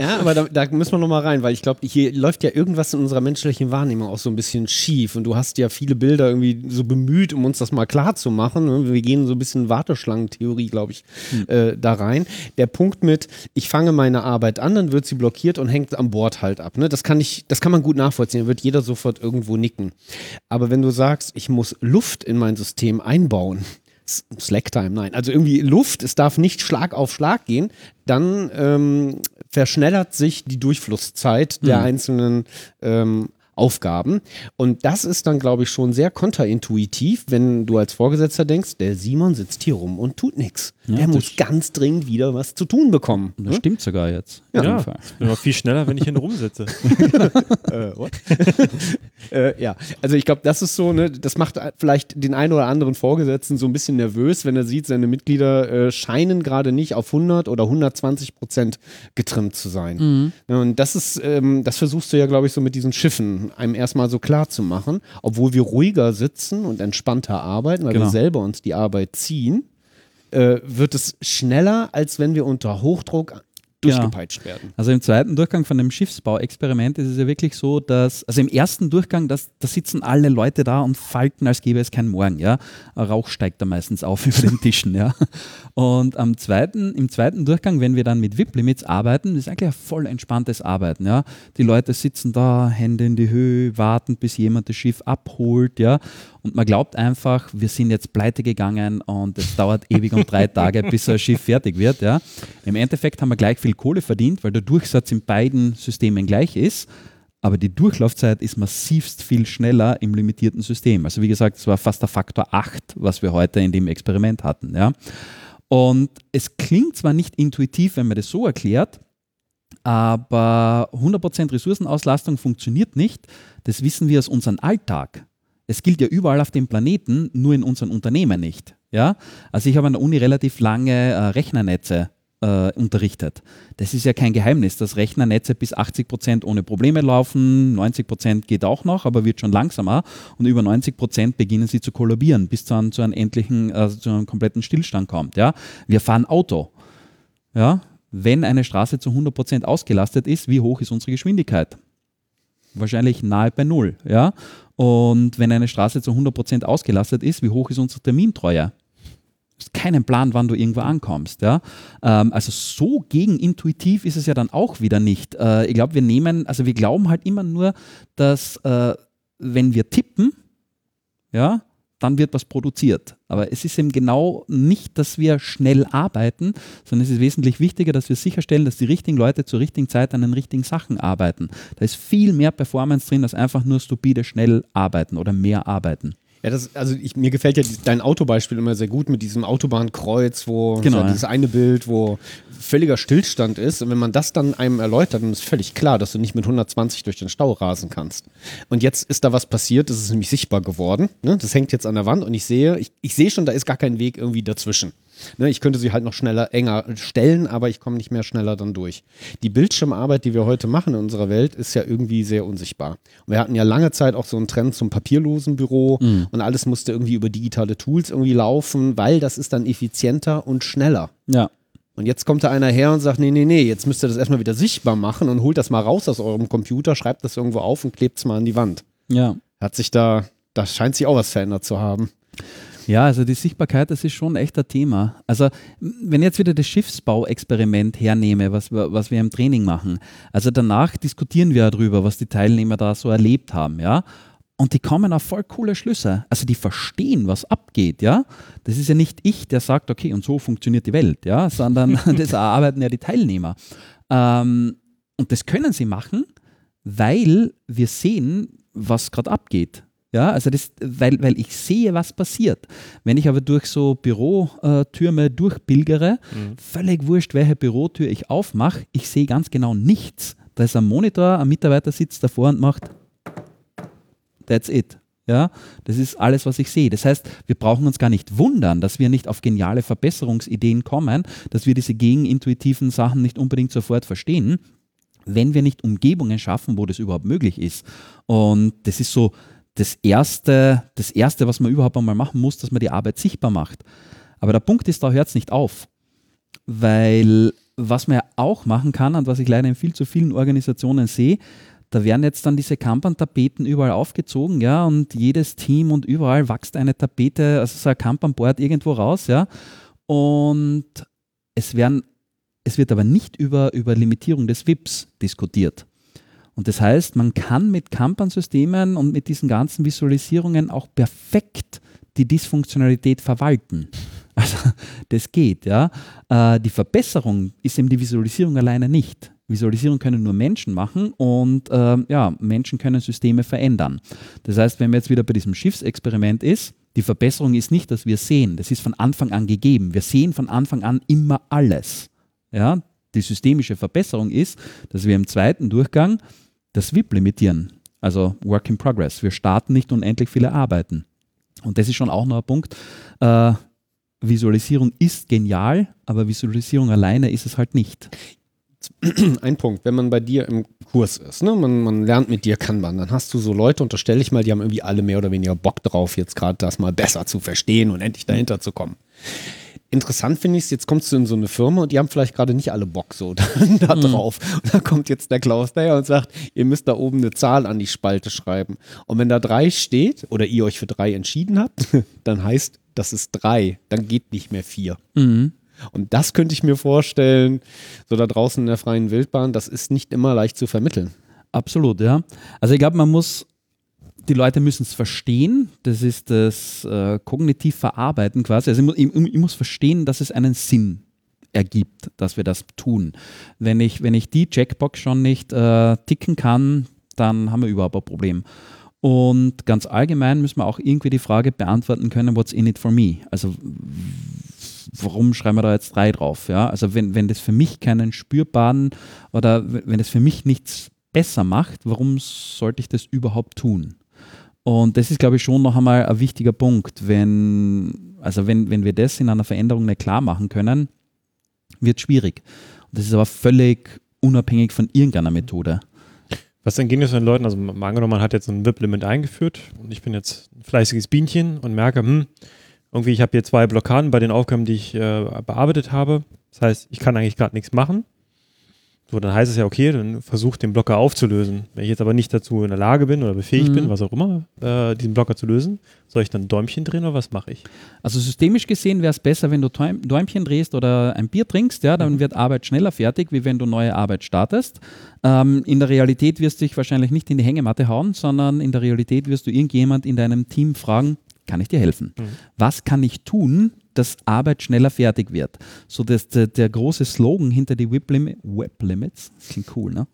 Ja, aber da, da müssen wir nochmal rein, weil ich glaube, hier läuft ja irgendwas in unserer menschlichen Wahrnehmung auch so ein bisschen schief. Und du hast ja viele Bilder irgendwie so bemüht, um uns das mal klar zu machen. Wir gehen so ein bisschen Warteschlangentheorie, glaube ich, äh, da rein. Der Punkt mit, ich fange meine Arbeit an, dann wird sie blockiert und hängt am Board halt ab. Ne? Das, kann ich, das kann man gut nachvollziehen, da wird jeder sofort irgendwo nicken. Aber wenn du sagst, ich muss Luft in mein System einbauen, Slacktime, nein. Also irgendwie Luft, es darf nicht Schlag auf Schlag gehen, dann ähm, verschnellert sich die Durchflusszeit der einzelnen ähm, Aufgaben. Und das ist dann, glaube ich, schon sehr kontraintuitiv, wenn du als Vorgesetzter denkst, der Simon sitzt hier rum und tut nichts. Ja, der muss ganz dringend wieder was zu tun bekommen. das ne? stimmt sogar jetzt. Ja. Ja, ich bin aber viel schneller, wenn ich hier rumsitze. äh, what? äh, ja, also ich glaube, das ist so, ne, das macht vielleicht den einen oder anderen Vorgesetzten so ein bisschen nervös, wenn er sieht, seine Mitglieder äh, scheinen gerade nicht auf 100 oder 120 Prozent getrimmt zu sein. Ja, und das ist, ähm, das versuchst du ja, glaube ich, so mit diesen Schiffen einem erstmal so klar zu machen, obwohl wir ruhiger sitzen und entspannter arbeiten, weil Genau. wir selber uns die Arbeit ziehen, äh, wird es schneller, als wenn wir unter Hochdruck durchgepeitscht werden. Also im zweiten Durchgang von dem Schiffsbauexperiment ist es ja wirklich so, dass, also im ersten Durchgang, das, da sitzen alle Leute da und falten, als gäbe es keinen Morgen, ja. Rauch steigt da meistens auf über den Tischen, ja. Und am zweiten, im zweiten Durchgang, wenn wir dann mit VIP-Limits arbeiten, ist eigentlich ein voll entspanntes Arbeiten, ja. Die Leute sitzen da, Hände in die Höhe, warten, bis jemand das Schiff abholt, ja. Und man glaubt einfach, wir sind jetzt pleite gegangen und es dauert ewig um drei Tage, bis so ein Schiff fertig wird, ja. Im Endeffekt haben wir gleich viel Kohle verdient, weil der Durchsatz in beiden Systemen gleich ist. Aber die Durchlaufzeit ist massivst viel schneller im limitierten System. Also wie gesagt, es war fast der Faktor 8, was wir heute in dem Experiment hatten. Ja. Und es klingt zwar nicht intuitiv, wenn man das so erklärt, aber 100% Ressourcenauslastung funktioniert nicht. Das wissen wir aus unserem Alltag. Es gilt ja überall auf dem Planeten, nur in unseren Unternehmen nicht. Ja? Also ich habe an der Uni relativ lange äh, Rechnernetze äh, unterrichtet. Das ist ja kein Geheimnis, dass Rechnernetze bis 80 Prozent ohne Probleme laufen, 90 Prozent geht auch noch, aber wird schon langsamer und über 90 Prozent beginnen sie zu kollabieren, bis zu einem, zu einem endlichen, also zu einem kompletten Stillstand kommt. Ja? Wir fahren Auto. Ja? Wenn eine Straße zu 100 Prozent ausgelastet ist, wie hoch ist unsere Geschwindigkeit? Wahrscheinlich nahe bei Null. Ja? Und wenn eine Straße zu 100 Prozent ausgelastet ist, wie hoch ist unsere Termintreue? Hast keinen Plan, wann du irgendwo ankommst. Ja? Ähm, also so gegenintuitiv ist es ja dann auch wieder nicht. Äh, ich glaube, wir nehmen, also wir glauben halt immer nur, dass äh, wenn wir tippen, ja, dann wird was produziert. Aber es ist eben genau nicht, dass wir schnell arbeiten, sondern es ist wesentlich wichtiger, dass wir sicherstellen, dass die richtigen Leute zur richtigen Zeit an den richtigen Sachen arbeiten. Da ist viel mehr Performance drin, als einfach nur stupide schnell arbeiten oder mehr arbeiten. Ja, das, also ich, mir gefällt ja dein Autobeispiel immer sehr gut mit diesem Autobahnkreuz, wo Genau, ja. dieses eine Bild, wo völliger Stillstand ist. Und wenn man das dann einem erläutert, dann ist völlig klar, dass du nicht mit 120 durch den Stau rasen kannst. Und jetzt ist da was passiert, das ist nämlich sichtbar geworden. Ne? Das hängt jetzt an der Wand und ich sehe, ich, ich sehe schon, da ist gar kein Weg irgendwie dazwischen. Ne? Ich könnte sie halt noch schneller, enger stellen, aber ich komme nicht mehr schneller dann durch. Die Bildschirmarbeit, die wir heute machen in unserer Welt, ist ja irgendwie sehr unsichtbar. Und wir hatten ja lange Zeit auch so einen Trend zum papierlosen Büro und alles musste irgendwie über digitale Tools irgendwie laufen, weil das ist dann effizienter und schneller. Ja. Und jetzt kommt da einer her und sagt, nee, nee, nee, jetzt müsst ihr das erstmal wieder sichtbar machen und holt das mal raus aus eurem Computer, schreibt das irgendwo auf und klebt es mal an die Wand. Ja. Hat sich da, da scheint sich auch was verändert zu haben. Ja, also die Sichtbarkeit, das ist schon echt ein Thema. Also wenn ich jetzt wieder das Schiffsbauexperiment hernehme, was, wir- was wir im Training machen, also danach diskutieren wir darüber, was die Teilnehmer da so erlebt haben, ja. Und die kommen auf voll coole Schlüsse. Also die verstehen, was abgeht, ja. Das ist ja nicht ich, der sagt, okay, und so funktioniert die Welt, ja, sondern das erarbeiten ja die Teilnehmer. Ähm, und das können sie machen, weil wir sehen, was gerade abgeht. Ja, also das, weil, weil ich sehe, was passiert. Wenn ich aber durch so Bürotürme durchpilgere, völlig wurscht, welche Bürotür ich aufmache, ich sehe ganz genau nichts. Da ist ein Monitor, ein Mitarbeiter sitzt davor und macht That's it. Ja, das ist alles, was ich sehe. Das heißt, wir brauchen uns gar nicht wundern, dass wir nicht auf geniale Verbesserungsideen kommen, dass wir diese gegenintuitiven Sachen nicht unbedingt sofort verstehen, wenn wir nicht Umgebungen schaffen, wo das überhaupt möglich ist. Und das ist so das Erste, das Erste, was man überhaupt einmal machen muss, dass man die Arbeit sichtbar macht. Aber der Punkt ist, da hört es nicht auf. Weil was man ja auch machen kann und was ich leider in viel zu vielen Organisationen sehe, da werden jetzt dann diese Kanban-Tapeten überall aufgezogen, ja, und jedes Team und überall wächst eine Tapete, also so ein Kanban-Board irgendwo raus, ja. Und es werden, es wird aber nicht über, über Limitierung des WIPs diskutiert. Und das heißt, man kann mit Kanban-Systemen und mit diesen ganzen Visualisierungen auch perfekt die Dysfunktionalität verwalten. Also das geht, ja. Äh, die Verbesserung ist eben die Visualisierung alleine nicht. Visualisierung können nur Menschen machen und ähm, ja, Menschen können Systeme verändern. Das heißt, wenn man jetzt wieder bei diesem Schiffsexperiment ist, die Verbesserung ist nicht, dass wir sehen. Das ist von Anfang an gegeben. Wir sehen von Anfang an immer alles. Ja, die systemische Verbesserung ist, dass wir im zweiten Durchgang das WIP limitieren. Also Work in Progress. Wir starten nicht unendlich viele Arbeiten. Und das ist schon auch noch ein Punkt. Äh, Visualisierung ist genial, aber Visualisierung alleine ist es halt nicht. Ein Punkt, wenn man bei dir im Kurs ist, ne? man, man lernt mit dir Kanban, dann hast du so Leute, unterstelle ich mal, die haben irgendwie alle mehr oder weniger Bock drauf, jetzt gerade das mal besser zu verstehen und endlich dahinter zu kommen. Interessant finde ich es, jetzt kommst du in so eine Firma und die haben vielleicht gerade nicht alle Bock so da, da drauf. Und da kommt jetzt der Klaus daher und sagt, ihr müsst da oben eine Zahl an die Spalte schreiben. Und wenn da drei steht oder ihr euch für drei entschieden habt, dann heißt das ist drei, dann geht nicht mehr vier. Mhm. Und das könnte ich mir vorstellen, so da draußen in der freien Wildbahn, das ist nicht immer leicht zu vermitteln. Absolut, ja. Also ich glaube, man muss, die Leute müssen es verstehen. Das ist das äh, kognitiv verarbeiten quasi. Also ich, ich, ich muss verstehen, dass es einen Sinn ergibt, dass wir das tun. Wenn ich, wenn ich die Checkbox schon nicht äh, ticken kann, dann haben wir überhaupt ein Problem. Und ganz allgemein müssen wir auch irgendwie die Frage beantworten können, what's in it for me? Also warum schreiben wir da jetzt drei drauf? Ja? Also wenn, wenn das für mich keinen spürbaren oder wenn das für mich nichts besser macht, warum sollte ich das überhaupt tun? Und das ist, glaube ich, schon noch einmal ein wichtiger Punkt. Wenn, also wenn, wenn wir das in einer Veränderung nicht klar machen können, wird es schwierig. Und das ist aber völlig unabhängig von irgendeiner Methode. Was entgegen ist den Leuten, also mal angenommen, man hat jetzt ein VIP-Limit eingeführt und ich bin jetzt ein fleißiges Bienchen und merke, hm, irgendwie ich habe hier zwei Blockaden bei den Aufgaben, die ich äh, bearbeitet habe. Das heißt, ich kann eigentlich gerade nichts machen. So, dann heißt es ja, okay, dann versuch den Blocker aufzulösen. Wenn ich jetzt aber nicht dazu in der Lage bin oder befähigt Mhm. bin, was auch immer, äh, diesen Blocker zu lösen, soll ich dann Däumchen drehen oder was mache ich? Also systemisch gesehen wäre es besser, wenn du Däum- Däumchen drehst oder ein Bier trinkst, ja, dann wird Arbeit schneller fertig, wie wenn du neue Arbeit startest. Ähm, in der Realität wirst du dich wahrscheinlich nicht in die Hängematte hauen, sondern in der Realität wirst du irgendjemand in deinem Team fragen, kann ich dir helfen? Was kann ich tun, dass Arbeit schneller fertig wird? So dass der, der große Slogan hinter die WIP Limit, Web Limits, klingt cool, ne?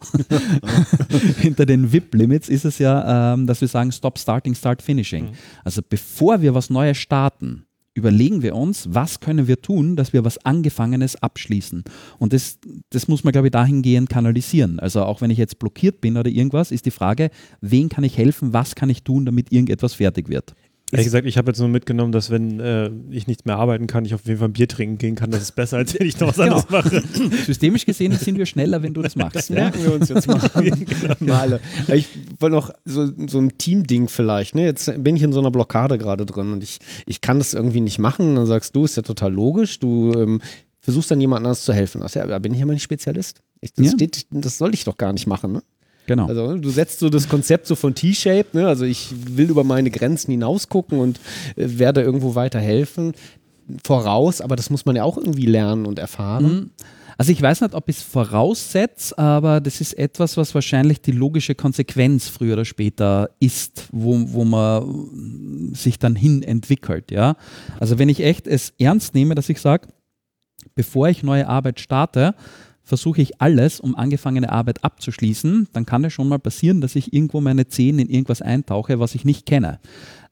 hinter den WIP Limits ist es ja, ähm, dass wir sagen, stop starting, start finishing. Also bevor wir was Neues starten, überlegen wir uns, was können wir tun, dass wir was Angefangenes abschließen. Und das, das muss man, glaube ich, dahingehend kanalisieren. Also auch wenn ich jetzt blockiert bin oder irgendwas, ist die Frage, wen kann ich helfen, was kann ich tun, damit irgendetwas fertig wird. Ehrlich gesagt, ich habe jetzt nur mitgenommen, dass wenn äh, ich nichts mehr arbeiten kann, ich auf jeden Fall ein Bier trinken gehen kann. Das ist besser, als wenn ich noch was anderes mache. Systemisch gesehen sind wir schneller, wenn du das machst. Das ja? merken wir uns jetzt mal. mal alle. Ich wollte noch so, so ein Team-Ding vielleicht. Ne? Jetzt bin ich in so einer Blockade gerade drin und ich, ich kann das irgendwie nicht machen. Dann sagst du, ist ja total logisch. Du ähm, versuchst dann jemand anders zu helfen. Ach ja, da bin ich aber nicht Spezialist. Ich, das, Ja. steht, das soll ich doch gar nicht machen. Ne? Genau. Also du setzt so das Konzept so von T-Shape, ne? also ich will über meine Grenzen hinaus gucken und äh, werde irgendwo weiterhelfen voraus, aber das muss man ja auch irgendwie lernen und erfahren. Mhm. Also ich weiß nicht, ob ich es voraussetze, aber das ist etwas, was wahrscheinlich die logische Konsequenz früher oder später ist, wo, wo man sich dann hin entwickelt. Ja? Also wenn ich echt es ernst nehme, dass ich sage, bevor ich neue Arbeit starte, versuche ich alles, um angefangene Arbeit abzuschließen, dann kann es schon mal passieren, dass ich irgendwo meine Zehen in irgendwas eintauche, was ich nicht kenne.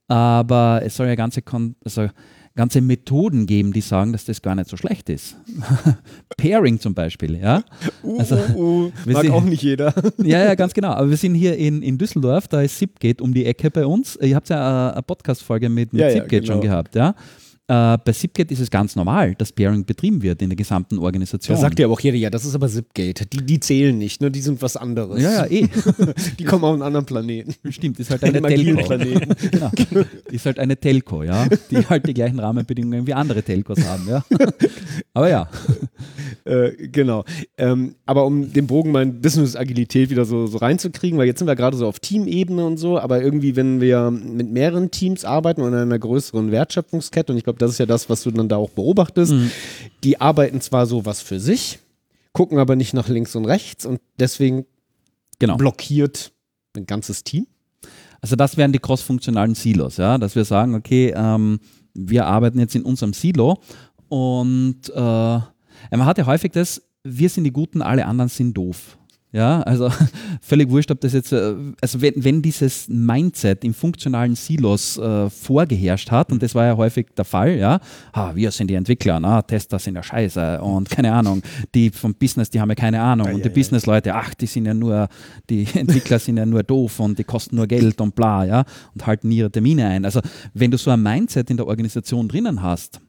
Aber es soll ja ganze, Kon also ganze Methoden geben, die sagen, dass das gar nicht so schlecht ist. Pairing zum Beispiel, ja. Also, uh, wir mag sind- auch nicht jeder. Ja, ja, ganz genau. Aber wir sind hier in, in Düsseldorf, da ist Zipgate um die Ecke bei uns. Ihr habt ja eine, eine Podcast-Folge mit, mit Ja, ja, Zipgate schon genau. gehabt, ja. Äh, bei Zipgate ist es ganz normal, dass Pairing betrieben wird in der gesamten Organisation. Da sagt ja aber auch jeder, ja, das ist aber Zipgate. Die, die zählen nicht, ne? die sind was anderes. ja, ja, eh. Die kommen auf einen anderen Planeten. Stimmt, ist halt eine Telco. Planeten. genau. Ist halt eine Telco, ja, die halt die gleichen Rahmenbedingungen wie andere Telcos haben, ja. Aber ja, Äh, genau. Ähm, aber um den Bogen mal in Business-Agilität wieder so, so reinzukriegen, weil jetzt sind wir gerade so auf Teamebene und so, aber irgendwie, wenn wir mit mehreren Teams arbeiten und in einer größeren Wertschöpfungskette, und ich glaube, das ist ja das, was du dann da auch beobachtest, die arbeiten zwar so was für sich, gucken aber nicht nach links und rechts und deswegen genau. blockiert ein ganzes Team. Also das wären die crossfunktionalen Silos, ja, dass wir sagen, okay, ähm, wir arbeiten jetzt in unserem Silo und äh, man hat ja häufig das, wir sind die Guten, alle anderen sind doof. Ja, also völlig wurscht, ob das jetzt, äh, also wenn, wenn dieses Mindset im funktionalen Silos äh, vorgeherrscht hat, und das war ja häufig der Fall, ja, ah, wir sind die Entwickler, na, Tester sind ja scheiße und keine Ahnung, die vom Business, die haben ja keine Ahnung und die Business-Leute, ach, die sind ja nur, die Entwickler sind ja nur doof und die kosten nur Geld und bla, ja, und halten ihre Termine ein. Also wenn du so ein Mindset in der Organisation drinnen hast,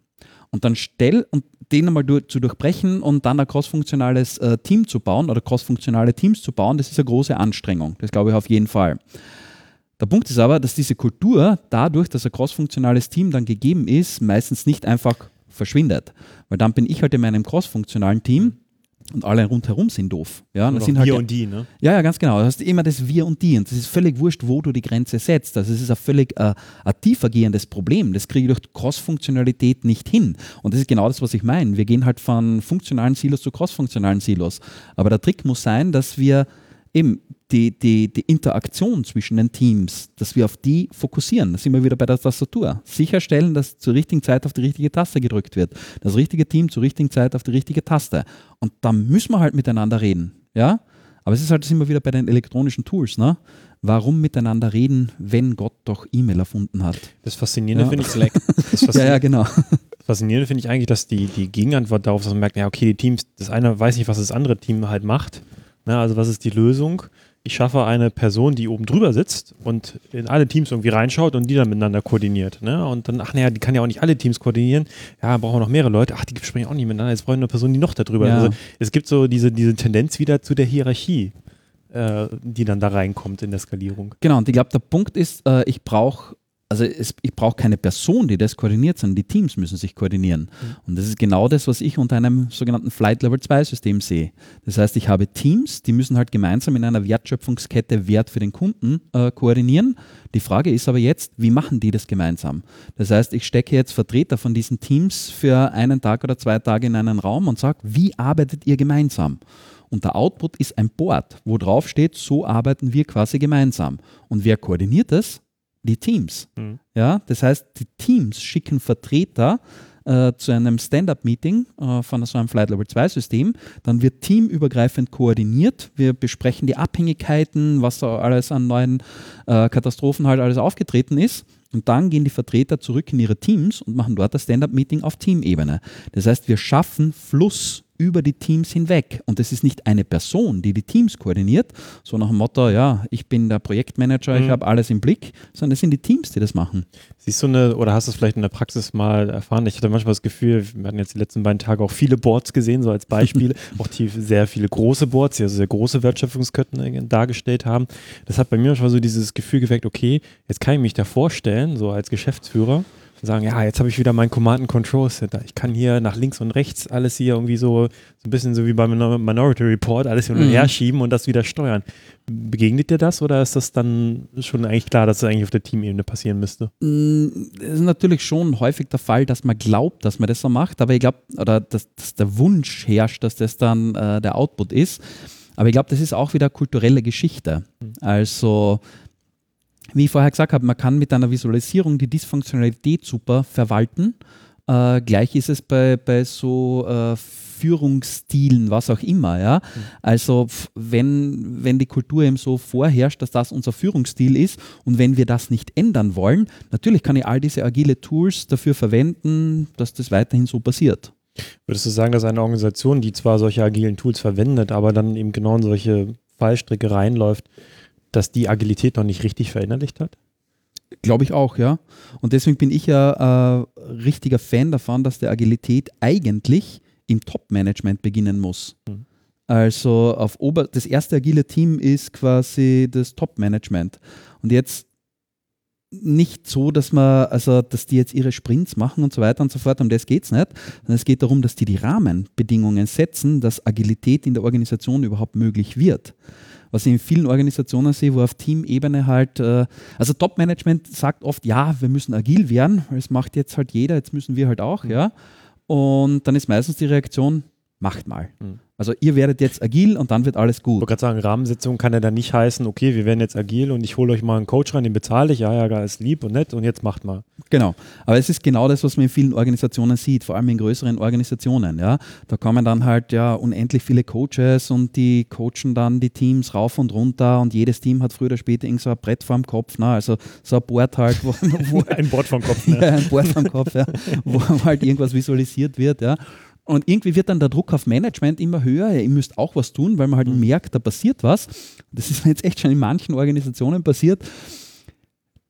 und dann stell und den einmal durch, zu durchbrechen und dann ein crossfunktionales äh, Team zu bauen oder crossfunktionale Teams zu bauen, das ist eine große Anstrengung. Das glaube ich auf jeden Fall. Der Punkt ist aber, dass diese Kultur dadurch, dass ein crossfunktionales Team dann gegeben ist, meistens nicht einfach verschwindet. Weil dann bin ich halt in meinem crossfunktionalen Team und alle rundherum sind doof. Ja, das Oder sind halt wir und die, ne? ja, ja, ganz genau. Du hast immer das Wir und Die und das ist völlig wurscht, wo du die Grenze setzt. Also es ist ein völlig äh, ein tiefer gehendes Problem. Das kriege ich durch Cross-Funktionalität nicht hin. Und das ist genau das, was ich meine. Wir gehen halt von funktionalen Silos zu cross-funktionalen Silos. Aber der Trick muss sein, dass wir eben die, die, die Interaktion zwischen den Teams, dass wir auf die fokussieren. Da sind wir wieder bei der Tastatur. Sicherstellen, dass zur richtigen Zeit auf die richtige Taste gedrückt wird. Das richtige Team zur richtigen Zeit auf die richtige Taste. Und da müssen wir halt miteinander reden. Ja? Aber es ist halt das immer wieder bei den elektronischen Tools. Ne? Warum miteinander reden, wenn Gott doch E-Mail erfunden hat? Das Faszinierende Ja. finde ich, das Ja, ja, genau. Faszinierende finde ich eigentlich, dass die, die Gegenantwort darauf, dass man merkt, ja, okay, die Teams, das eine weiß nicht, was das andere Team halt macht. Na, also was ist die Lösung? Ich schaffe eine Person, die oben drüber sitzt und in alle Teams irgendwie reinschaut und die dann miteinander koordiniert. Ne? Und dann, ach naja, die kann ja auch nicht alle Teams koordinieren. Ja, brauchen wir noch mehrere Leute. Ach, die sprechen auch nicht miteinander. Jetzt brauchen wir eine Person, die noch darüber. Ja. Also es gibt so diese, diese Tendenz wieder zu der Hierarchie, äh, die dann da reinkommt in der Skalierung. Genau, und ich glaube, der Punkt ist, äh, ich brauche also es, ich brauche keine Person, die das koordiniert, sondern die Teams müssen sich koordinieren. Und das ist genau das, was ich unter einem sogenannten Flight Level 2 System sehe. Das heißt, ich habe Teams, die müssen halt gemeinsam in einer Wertschöpfungskette Wert für den Kunden äh, koordinieren. Die Frage ist aber jetzt, wie machen die das gemeinsam? Das heißt, ich stecke jetzt Vertreter von diesen Teams für einen Tag oder zwei Tage in einen Raum und sage, wie arbeitet ihr gemeinsam? Und der Output ist ein Board, wo drauf steht, so arbeiten wir quasi gemeinsam. Und wer koordiniert das? Die Teams. Mhm. Ja, das heißt, die Teams schicken Vertreter äh, zu einem Stand-up-Meeting äh, von so einem Flight Level 2 System. Dann wird teamübergreifend koordiniert. Wir besprechen die Abhängigkeiten, was da alles an neuen äh, Katastrophen halt alles aufgetreten ist. Und dann gehen die Vertreter zurück in ihre Teams und machen dort das Stand-up-Meeting auf Teamebene. Das heißt, wir schaffen Fluss über die Teams hinweg. Und es ist nicht eine Person, die die Teams koordiniert, so nach dem Motto, ja, ich bin der Projektmanager, ich Mhm. habe alles im Blick, sondern es sind die Teams, die das machen. Siehst du eine, oder hast du es vielleicht in der Praxis mal erfahren? Ich hatte manchmal das Gefühl, wir hatten jetzt die letzten beiden Tage auch viele Boards gesehen, so als Beispiel, auch die sehr viele große Boards, die also sehr große Wertschöpfungsketten dargestellt haben. Das hat bei mir manchmal so dieses Gefühl geweckt, okay, jetzt kann ich mich da vorstellen, so als Geschäftsführer, sagen, ja, jetzt habe ich wieder mein Command and Control Center. Ich kann hier nach links und rechts alles hier irgendwie so, so ein bisschen so wie beim Minor- Minority Report, alles hin und Mhm. her schieben und das wieder steuern. Begegnet dir das oder ist das dann schon eigentlich klar, dass das eigentlich auf der Teamebene passieren müsste? Mm, Es ist natürlich schon häufig der Fall, dass man glaubt, dass man das so macht, aber ich glaube, oder dass, dass der Wunsch herrscht, dass das dann äh, der Output ist. Aber ich glaube, das ist auch wieder kulturelle Geschichte. Also, wie ich vorher gesagt habe, man kann mit einer Visualisierung die Dysfunktionalität super verwalten Äh, gleich ist es bei, bei so äh, Führungsstilen, was auch immer. Ja? Also f- wenn, wenn die Kultur eben so vorherrscht, dass das unser Führungsstil ist und wenn wir das nicht ändern wollen, natürlich kann ich all diese agile Tools dafür verwenden, dass das weiterhin so passiert. Würdest du sagen, dass eine Organisation, die zwar solche agilen Tools verwendet, aber dann eben genau in solche Fallstricke reinläuft, dass die Agilität noch nicht richtig verinnerlicht hat? Glaube ich auch, ja. Und deswegen bin ich ja äh, richtiger Fan davon, dass der Agilität eigentlich im Top-Management beginnen muss. Mhm. Also auf Ober das erste agile Team ist quasi das Top-Management. Und jetzt nicht so, dass man, also dass die jetzt ihre Sprints machen und so weiter und so fort, um das geht es nicht, sondern es geht darum, dass die die Rahmenbedingungen setzen, dass Agilität in der Organisation überhaupt möglich wird. Was ich in vielen Organisationen sehe, wo auf Teamebene halt, äh, also Top-Management sagt oft, ja, wir müssen agil werden, weil es macht jetzt halt jeder, jetzt müssen wir halt auch, ja. Und dann ist meistens die Reaktion, macht mal. Mhm. Also ihr werdet jetzt agil und dann wird alles Ich gut. wollte gerade sagen, Rahmensitzung kann ja dann nicht heißen, okay, wir werden jetzt agil und ich hole euch mal einen Coach rein, den bezahle ich, ja, ja, geil, ist lieb und nett und jetzt macht mal. Genau. Aber es ist genau das, was man in vielen Organisationen sieht, vor allem in größeren Organisationen. Ja. Da kommen dann halt ja unendlich viele Coaches und die coachen dann die Teams rauf und runter und jedes Team hat früher oder später irgend so ein Brett vorm Kopf, ne? also so ein Board halt, wo, wo Ein Wort vom Kopf. ja, Ne? ein Board vom Kopf, ja, wo halt irgendwas visualisiert wird. Ja. Und irgendwie wird dann der Druck auf Management immer höher. Ja, ihr müsst auch was tun, weil man halt merkt, da passiert was. Das ist jetzt echt schon in manchen Organisationen passiert,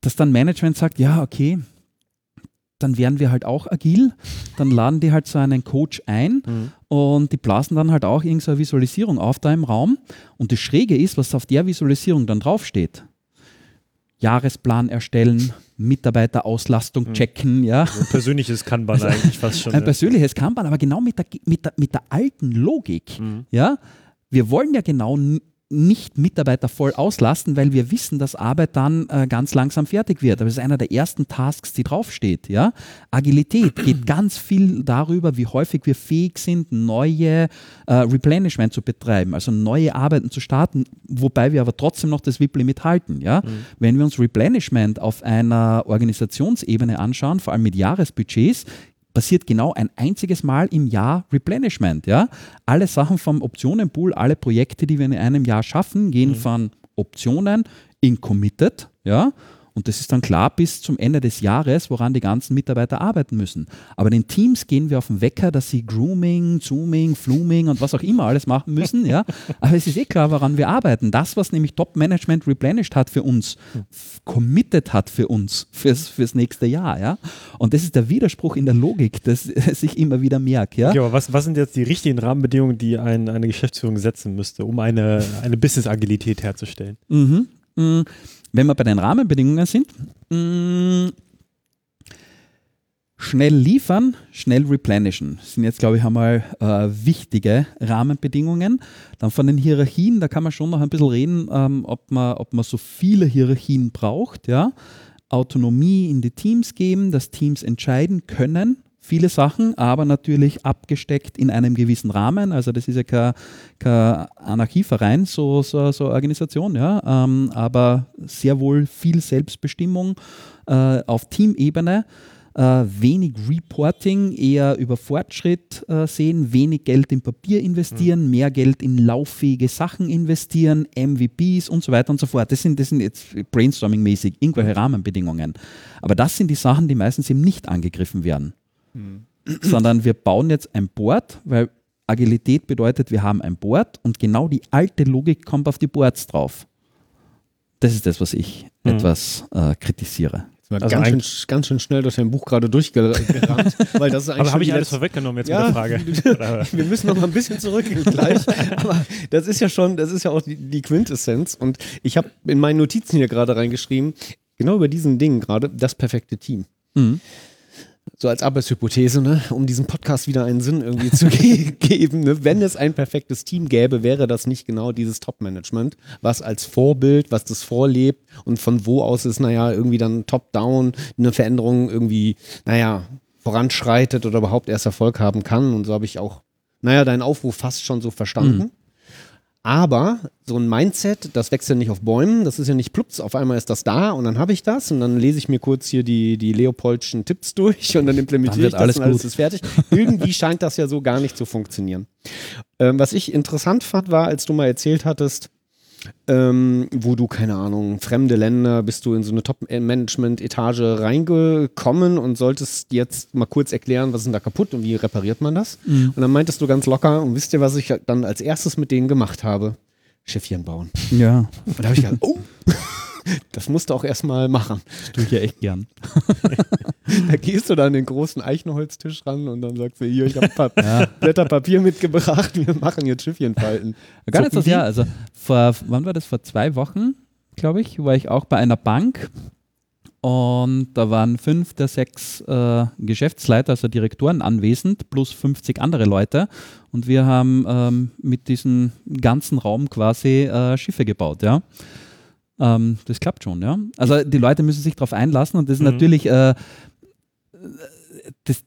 dass dann Management sagt, ja, okay, dann werden wir halt auch agil. Dann laden die halt so einen Coach ein Mhm. und die blasen dann halt auch irgendeine Visualisierung auf da im Raum. Und das Schräge ist, was auf der Visualisierung dann draufsteht. Jahresplan erstellen, Mitarbeiterauslastung checken, ja. So ein persönliches Kanban eigentlich fast schon. Ein ne? persönliches Kanban, aber genau mit der, mit der, mit der alten Logik. Mhm. Ja? Wir wollen ja genau nicht Mitarbeiter voll auslasten, weil wir wissen, dass Arbeit dann äh, ganz langsam fertig wird. Aber das ist einer der ersten Tasks, die draufsteht. Ja? Agilität geht ganz viel darüber, wie häufig wir fähig sind, neue äh, Replenishment zu betreiben, also neue Arbeiten zu starten, wobei wir aber trotzdem noch das WIP-Limit halten. Ja? Wenn wir uns Replenishment auf einer Organisationsebene anschauen, vor allem mit Jahresbudgets, passiert genau ein einziges Mal im Jahr Replenishment. Ja? Alle Sachen vom Optionenpool, alle Projekte, die wir in einem Jahr schaffen, gehen von Optionen in Committed. Ja? Und das ist dann klar bis zum Ende des Jahres, woran die ganzen Mitarbeiter arbeiten müssen. Aber den Teams gehen wir auf den Wecker, dass sie Grooming, Zooming, Fluming und was auch immer alles machen müssen. Ja? Aber es ist eh klar, woran wir arbeiten. Das, was nämlich Top-Management replenished hat für uns, committed hat für uns fürs, fürs nächste Jahr. Ja? Und das ist der Widerspruch in der Logik, das ich immer wieder merke. Ja? Okay, aber was, was sind jetzt die richtigen Rahmenbedingungen, die ein, eine Geschäftsführung setzen müsste, um eine, eine Business-Agilität herzustellen? Mhm. Mm, Wenn wir bei den Rahmenbedingungen sind, mm, schnell liefern, schnell replenishen. Das sind jetzt, glaube ich, einmal äh, wichtige Rahmenbedingungen. Dann von den Hierarchien, da kann man schon noch ein bisschen reden, ähm, ob, man, ob man so viele Hierarchien braucht. Ja? Autonomie in die Teams geben, dass Teams entscheiden können. Viele Sachen, aber natürlich abgesteckt in einem gewissen Rahmen. Also das ist ja kein, kein Anarchieverein, so, so, so Organisation, ja. Ähm, aber sehr wohl viel Selbstbestimmung äh, auf Teamebene. Äh, wenig Reporting, eher über Fortschritt äh, sehen, wenig Geld in Papier investieren, mehr Geld in lauffähige Sachen investieren, MVPs und so weiter und so fort. Das sind, das sind jetzt brainstorming-mäßig irgendwelche Rahmenbedingungen. Aber das sind die Sachen, die meistens eben nicht angegriffen werden. Sondern wir bauen jetzt ein Board, weil Agilität bedeutet, wir haben ein Board und genau die alte Logik kommt auf die Boards drauf. Das ist das, was ich Mhm. etwas äh, kritisiere. War Also ganz, schön, ganz schön schnell durch dein Buch gerade durchgerannt, weil das ist eigentlich Aber habe ich alles vorweggenommen jetzt Ja, mit der Frage? Wir müssen noch mal ein bisschen zurückgehen gleich. Aber das ist ja schon, das ist ja auch die, die Quintessenz. Und ich habe in meinen Notizen hier gerade reingeschrieben, genau über diesen Dingen gerade, das perfekte Team. Mhm. So als Arbeitshypothese, ne? um diesem Podcast wieder einen Sinn irgendwie zu ge geben. Ne? Wenn es ein perfektes Team gäbe, wäre das nicht genau dieses Top-Management, was als Vorbild, was das vorlebt und von wo aus es, naja, irgendwie dann top-down eine Veränderung irgendwie, naja, voranschreitet oder überhaupt erst Erfolg haben kann. Und so habe ich auch, naja, deinen Aufruf fast schon so verstanden. Aber so ein Mindset, das wächst ja nicht auf Bäumen, das ist ja nicht plups, auf einmal ist das da und dann habe ich das und dann lese ich mir kurz hier die, die Leopoldschen Tipps durch und dann implementiere wird ich das alles und alles gut. ist fertig. Irgendwie scheint das ja so gar nicht zu funktionieren. Ähm, was ich interessant fand, war, als du mal erzählt hattest, ähm, wo du, keine Ahnung, fremde Länder, bist du in so eine Top-Management-Etage reingekommen und solltest jetzt mal kurz erklären, was ist denn da kaputt und wie repariert man das? Und dann meintest du ganz locker, und wisst ihr, was ich dann als erstes mit denen gemacht habe? Schiffchen bauen. Ja, Und da habe ich gedacht, oh, das musst du auch erstmal machen. das tue ich ja echt gern. Da gehst du dann an den großen Eichenholztisch ran und dann sagst du, hier, ich habe ein paar Ja. Blätter Papier mitgebracht, wir machen jetzt Schiffchenfalten. Gar nicht so sehr. Also vor, wann war das? Vor zwei Wochen, glaube ich, war ich auch bei einer Bank und da waren fünf der sechs äh, Geschäftsleiter, also Direktoren anwesend, plus 50 andere Leute. Und wir haben ähm, mit diesem ganzen Raum quasi äh, Schiffe gebaut, ja. Ähm, das klappt schon, ja. Also die Leute müssen sich darauf einlassen und das ist Mhm. natürlich, äh, das,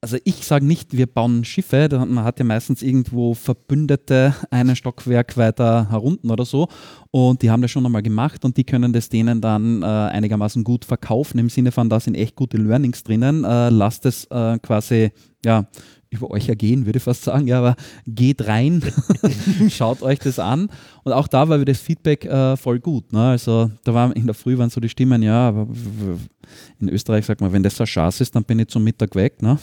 also ich sage nicht, wir bauen Schiffe, man hat ja meistens irgendwo Verbündete einen Stockwerk weiter herunten oder so und die haben das schon einmal gemacht und die können das denen dann äh, einigermaßen gut verkaufen im Sinne von, da sind echt gute Learnings drinnen, äh, lasst es äh, quasi, ja, über euch ergehen, würde ich fast sagen, ja, aber geht rein, schaut euch das an und auch da war wieder das Feedback äh, voll gut, ne? also da war in der Früh waren so die Stimmen, ja, aber in Österreich sagt man, wenn das so Schatz ist, dann bin ich zum Mittag weg. Ne?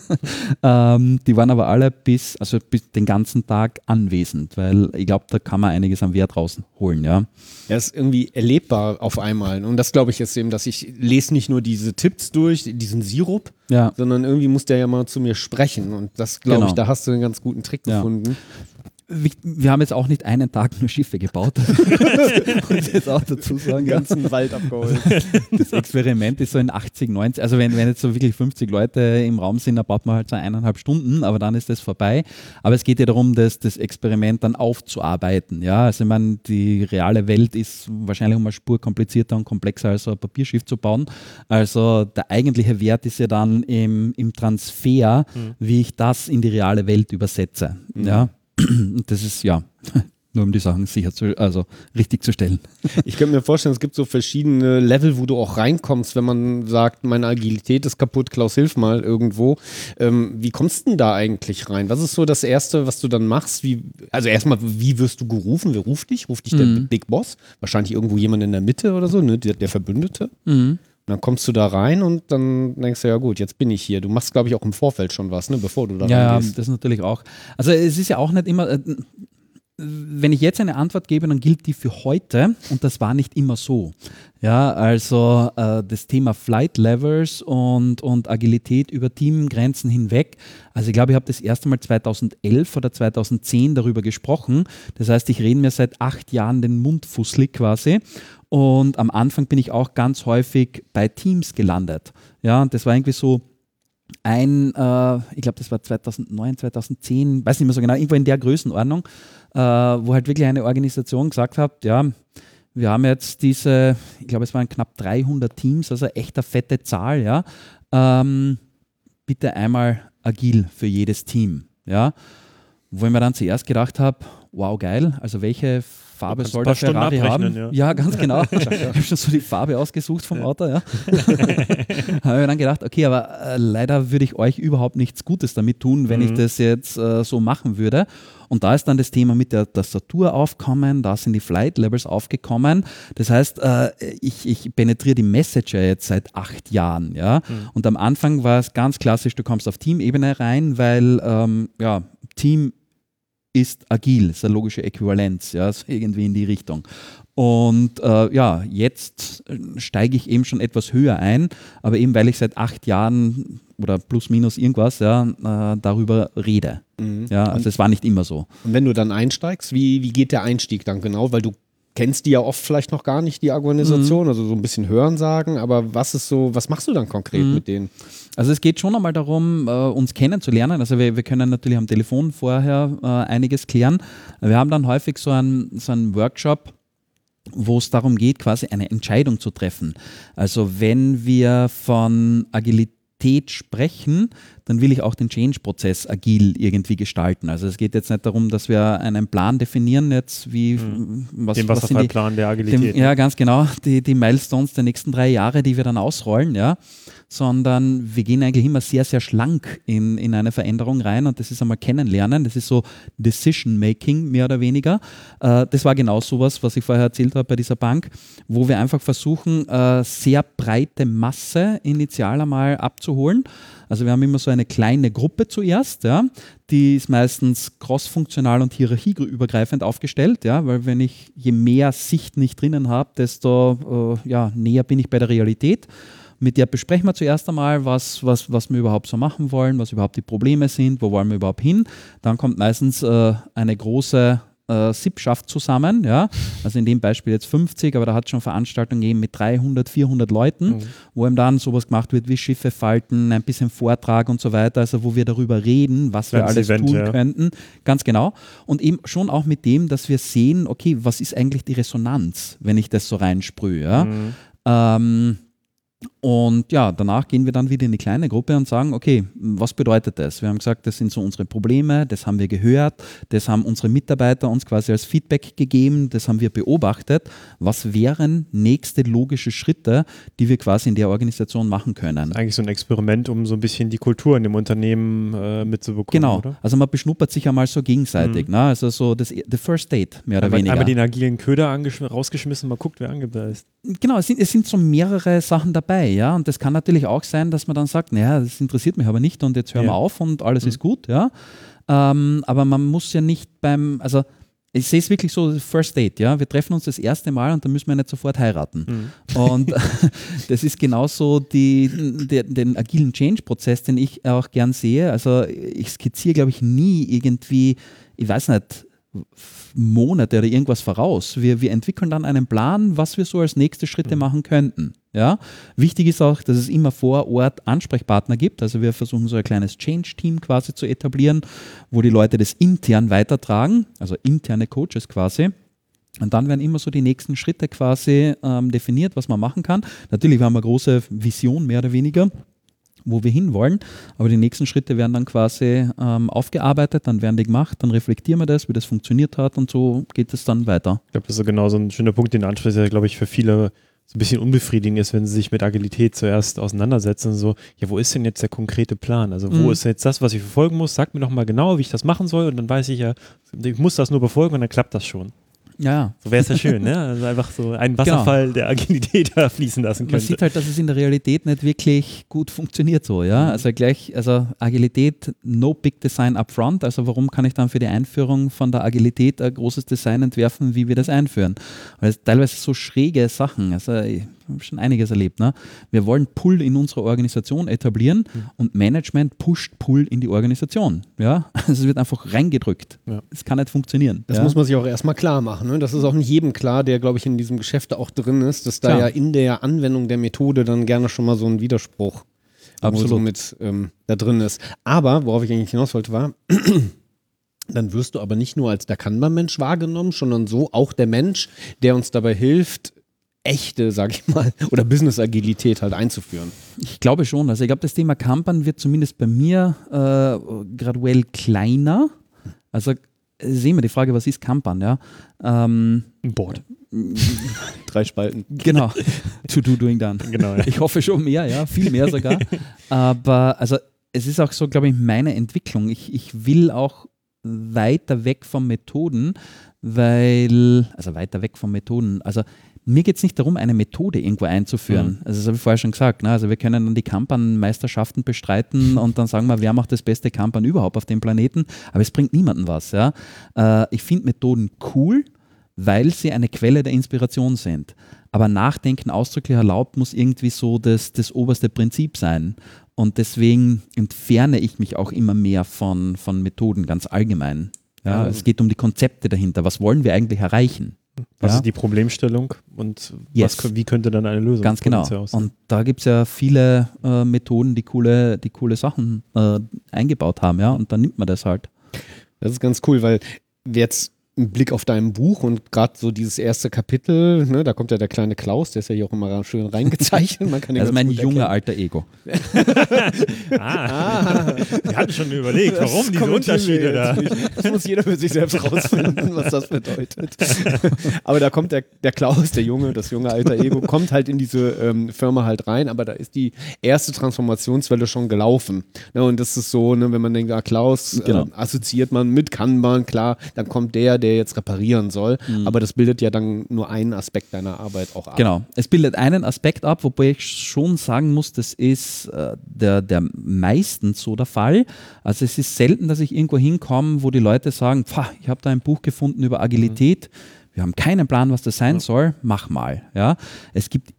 ähm, die waren aber alle bis, also bis den ganzen Tag anwesend, weil ich glaube, da kann man einiges am Wert rausholen. Ja? Ja, ist irgendwie erlebbar auf einmal. Und das glaube ich jetzt eben, dass ich lese nicht nur diese Tipps durch, diesen Sirup, Ja. sondern irgendwie muss der ja mal zu mir sprechen. Und das glaube Genau. ich, da hast du einen ganz guten Trick Ja. gefunden. Wir, haben jetzt auch nicht einen Tag nur Schiffe gebaut. Muss ich jetzt auch dazu sagen. Den Ja. ganzen Wald abgeholt. Das Experiment ist so in 80, 90, also wenn, wenn jetzt so wirklich 50 Leute im Raum sind, dann baut man halt so eineinhalb Stunden, aber dann ist das vorbei. Aber es geht ja darum, das, das Experiment dann aufzuarbeiten. Ja, also ich meine, die reale Welt ist wahrscheinlich um eine Spur komplizierter und komplexer als so ein Papierschiff zu bauen. Also der eigentliche Wert ist ja dann im, im Transfer, wie ich das in die reale Welt übersetze. Ja, und das ist ja nur um die Sachen sicher zu, also richtig zu stellen. Ich könnte mir vorstellen, es gibt so verschiedene Level, wo du auch reinkommst, wenn man sagt, meine Agilität ist kaputt, Klaus, hilf mal irgendwo. Ähm, wie kommst du denn da eigentlich rein? Was ist so das Erste, was du dann machst? Wie, also erstmal, wie wirst du gerufen? Wer ruft dich? Ruft dich der Mhm. Big Boss? Wahrscheinlich irgendwo jemand in der Mitte oder so, ne? der, der Verbündete. Und dann kommst du da rein und dann denkst du, ja gut, jetzt bin ich hier. Du machst, glaube ich, auch im Vorfeld schon was, ne? bevor du da Ja, ja, reingehst. das natürlich auch. Also es ist ja auch nicht immer, äh, wenn ich jetzt eine Antwort gebe, dann gilt die für heute und das war nicht immer so. Ja, also äh, das Thema Flight Levels und, und Agilität über Teamgrenzen hinweg. Also ich glaube, ich habe das erste Mal 2011 oder 2010 darüber gesprochen. Das heißt, ich rede mir seit acht Jahren den Mund fusselig quasi. Und am Anfang bin ich auch ganz häufig bei Teams gelandet. Ja, und das war irgendwie so, ein, äh, ich glaube, das war 2009, 2010, weiß nicht mehr so genau, irgendwo in der Größenordnung, äh, wo halt wirklich eine Organisation gesagt hat, ja, wir haben jetzt diese, ich glaube, es waren knapp 300 Teams, also echt eine fette Zahl, ja. Ähm, bitte einmal agil für jedes Team, ja. Wo ich mir dann zuerst gedacht habe, wow, geil, also welche Farbe soll der Ferrari haben? abrechnen, Ja. ganz genau. ich habe schon so die Farbe ausgesucht vom Auto, ja. habe mir dann gedacht, okay, aber äh, leider würde ich euch überhaupt nichts Gutes damit tun, wenn ich das jetzt äh, so machen würde. Und da ist dann das Thema mit der Tastatur aufgekommen, da sind die Flight Levels aufgekommen. Das heißt, äh, ich, ich penetriere die Messenger jetzt seit acht Jahren. Ja? Und am Anfang war es ganz klassisch, du kommst auf Teamebene rein, weil ähm, ja, Team ist agil, ist eine logische Äquivalenz, ja, so irgendwie in die Richtung. Und äh, ja, jetzt äh, steige ich eben schon etwas höher ein, aber eben weil ich seit acht Jahren oder plus minus irgendwas ja, äh, darüber rede. Ja, also es war nicht immer so. Und wenn du dann einsteigst, wie, wie geht der Einstieg dann genau? Weil du kennst die ja oft vielleicht noch gar nicht, die Organisation, also so ein bisschen hören sagen, aber was ist so, was machst du dann konkret mit denen? Also es geht schon einmal darum, äh, uns kennenzulernen. Also wir, wir können natürlich am Telefon vorher äh, einiges klären. Wir haben dann häufig so einen, so einen Workshop, wo es darum geht, quasi eine Entscheidung zu treffen. Also wenn wir von Agilität sprechen, dann will ich auch den Change-Prozess agil irgendwie gestalten. Also es geht jetzt nicht darum, dass wir einen Plan definieren, jetzt wie was, Den was sind die, Wasserfallplan der Agilität. dem, ja, ganz genau. Die, die Milestones der nächsten drei Jahre, die wir dann ausrollen, ja. Sondern wir gehen eigentlich immer sehr, sehr schlank in, in eine Veränderung rein und das ist einmal kennenlernen. Das ist so Decision-Making, mehr oder weniger. Äh, das war genau sowas, was ich vorher erzählt habe bei dieser Bank, wo wir einfach versuchen, äh, sehr breite Masse initial einmal abzuholen. Also wir haben immer so eine kleine Gruppe zuerst, ja, die ist meistens crossfunktional und hierarchieübergreifend aufgestellt, ja, weil wenn ich je mehr Sicht nicht drinnen habe, desto äh, ja, näher bin ich bei der Realität. Mit der besprechen wir zuerst einmal, was, was, was wir überhaupt so machen wollen, was überhaupt die Probleme sind, wo wollen wir überhaupt hin. Dann kommt meistens äh, eine große äh, Sippschaft zusammen, ja, also in dem Beispiel jetzt 50, aber da hat es schon Veranstaltungen gegeben mit 300, 400 Leuten, wo eben dann sowas gemacht wird wie Schiffe falten, ein bisschen Vortrag und so weiter, also wo wir darüber reden, was wir Kleines alles Event, tun ja. könnten, ganz genau. Und eben schon auch mit dem, dass wir sehen, okay, was ist eigentlich die Resonanz, wenn ich das so reinsprühe, ja. Mhm. Ähm, und ja, danach gehen wir dann wieder in die kleine Gruppe und sagen, okay, was bedeutet das? Wir haben gesagt, das sind so unsere Probleme, das haben wir gehört, das haben unsere Mitarbeiter uns quasi als Feedback gegeben, das haben wir beobachtet. Was wären nächste logische Schritte, die wir quasi in der Organisation machen können? Eigentlich so ein Experiment, um so ein bisschen die Kultur in dem Unternehmen äh, mitzubekommen, Genau, oder? also man beschnuppert sich einmal so gegenseitig, ne? also so das the first date mehr oder Einmal, weniger. einmal den agilen Köder rausgeschmissen, mal guckt, wer angebeißt. Genau, es sind, es sind so mehrere Sachen dabei, ja. Und das kann natürlich auch sein, dass man dann sagt, naja, das interessiert mich aber nicht und jetzt hören Ja. wir auf und alles ist gut, ja. Ähm, aber man muss ja nicht beim, also ich sehe es wirklich so, First Date, ja. Wir treffen uns das erste Mal und dann müssen wir nicht sofort heiraten. Und das ist genauso die, der, den agilen Change-Prozess, den ich auch gern sehe. Also ich skizziere, glaube ich, nie irgendwie, ich weiß nicht, Monate oder irgendwas voraus. Wir, wir entwickeln dann einen Plan, was wir so als nächste Schritte machen könnten. Ja? Wichtig ist auch, dass es immer vor Ort Ansprechpartner gibt. Also wir versuchen so ein kleines Change-Team quasi zu etablieren, wo die Leute das intern weitertragen, also interne Coaches quasi. Und dann werden immer so die nächsten Schritte quasi ähm, definiert, was man machen kann. Natürlich haben wir eine große Vision, mehr oder weniger wo wir hinwollen. Aber die nächsten Schritte werden dann quasi ähm, aufgearbeitet, dann werden die gemacht, dann reflektieren wir das, wie das funktioniert hat und so geht es dann weiter. Ich glaube, das ist genau so ein schöner Punkt, den du ansprichst, der, glaube ich, für viele so ein bisschen unbefriedigend ist, wenn sie sich mit Agilität zuerst auseinandersetzen. So, ja, wo ist denn jetzt der konkrete Plan? Also, wo Mhm. ist jetzt das, was ich verfolgen muss? Sag mir doch mal genau, wie ich das machen soll. Und dann weiß ich ja, ich muss das nur befolgen und dann klappt das schon. Ja, So wäre es ja schön, ne? Also einfach so einen Wasserfall der Agilität da fließen lassen man könnte. sieht halt, dass es in der Realität nicht wirklich gut funktioniert so, ja. Also gleich, also Agilität, no big design upfront. Also warum kann ich dann für die Einführung von der Agilität ein großes Design entwerfen, wie wir das einführen? Weil es teilweise so schräge Sachen, also schon einiges erlebt, ne? Wir wollen Pull in unsere Organisation etablieren und Management pusht Pull in die Organisation, ja. Also es wird einfach reingedrückt. Ja. Es kann nicht funktionieren. Das ja? muss man sich auch erstmal klar machen. Ne? Das ist auch nicht jedem klar, der, glaube ich, in diesem Geschäft auch drin ist, dass da Klar. ja in der Anwendung der Methode dann gerne schon mal so ein Widerspruch Absolut. so mit ähm, da drin ist. Aber, worauf ich eigentlich hinaus wollte, war, dann wirst du aber nicht nur als der Kanban-Mensch wahrgenommen, sondern so auch der Mensch, der uns dabei hilft, echte, sag ich mal, oder Business-Agilität halt einzuführen. Ich glaube schon. Also ich glaube, das Thema Kampern wird zumindest bei mir äh, graduell kleiner. Also äh, sehen wir die Frage, was ist Kampern, ja? Ähm, Ein Board. Drei Spalten. genau. to do, doing, done. Genau. Ja. Ich hoffe schon mehr, ja, viel mehr sogar. Aber also es ist auch so, glaube ich, meine Entwicklung. Ich, ich will auch weiter weg von Methoden, weil, also weiter weg von Methoden, also mir geht es nicht darum, eine Methode irgendwo einzuführen. Also das habe ich vorher schon gesagt. Ne? Also wir können dann die Kampern-Meisterschaften bestreiten und dann sagen wir, wer macht das beste Kampern überhaupt auf dem Planeten. Aber es bringt niemandem was. Ja? Äh, ich finde Methoden cool, weil sie eine Quelle der Inspiration sind. Aber Nachdenken ausdrücklich erlaubt muss irgendwie so das, das oberste Prinzip sein. Und deswegen entferne ich mich auch immer mehr von, von Methoden ganz allgemein. Ja, Ja. es geht um die Konzepte dahinter. Was wollen wir eigentlich erreichen? Was ja? ist die Problemstellung und Yes. was, wie könnte dann eine Lösung Ganz genau. aussehen? Und da gibt es ja viele äh, Methoden, die coole, die coole Sachen äh, eingebaut haben, ja. Und dann nimmt man das halt. Das ist ganz cool, weil jetzt einen Blick auf dein Buch und gerade so dieses erste Kapitel, ne, da kommt ja der kleine Klaus, der ist ja hier auch immer schön reingezeichnet. Man kann Das ist mein junger alter Ego. Ah, wir hatten schon überlegt, warum Das diese Unterschiede da. Das muss jeder für sich selbst rausfinden, was das bedeutet. aber da kommt der, der Klaus, der Junge, das junge alter Ego, kommt halt in diese ähm, Firma halt rein, aber da ist die erste Transformationswelle schon gelaufen. Ne, und das ist so, ne, wenn man denkt, ah, Klaus Genau. ähm, assoziiert man mit Kanban, klar, dann kommt der, der jetzt reparieren soll. Aber das bildet ja dann nur einen Aspekt deiner Arbeit auch ab. Genau. Es bildet einen Aspekt ab, wobei ich schon sagen muss, das ist äh, der, der meistens so der Fall. Also es ist selten, dass ich irgendwo hinkomme, wo die Leute sagen, "Pfah, ich habe da ein Buch gefunden über Agilität. Wir haben keinen Plan, was das sein soll. Mach mal. Ja. Es gibt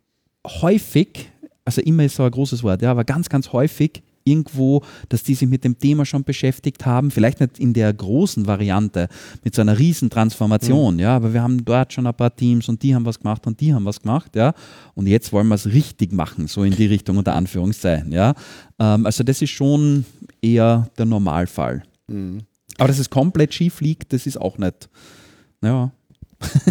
häufig, also immer ist so ein großes Wort, ja, aber ganz, ganz häufig irgendwo, dass die sich mit dem Thema schon beschäftigt haben, vielleicht nicht in der großen Variante, mit so einer riesen Transformation, ja, aber wir haben dort schon ein paar Teams und die haben was gemacht und die haben was gemacht, ja, und jetzt wollen wir es richtig machen, so in die Richtung unter Anführungszeichen, ja. Ähm, also das ist schon eher der Normalfall. Aber dass es komplett schief liegt, das ist auch nicht, ja.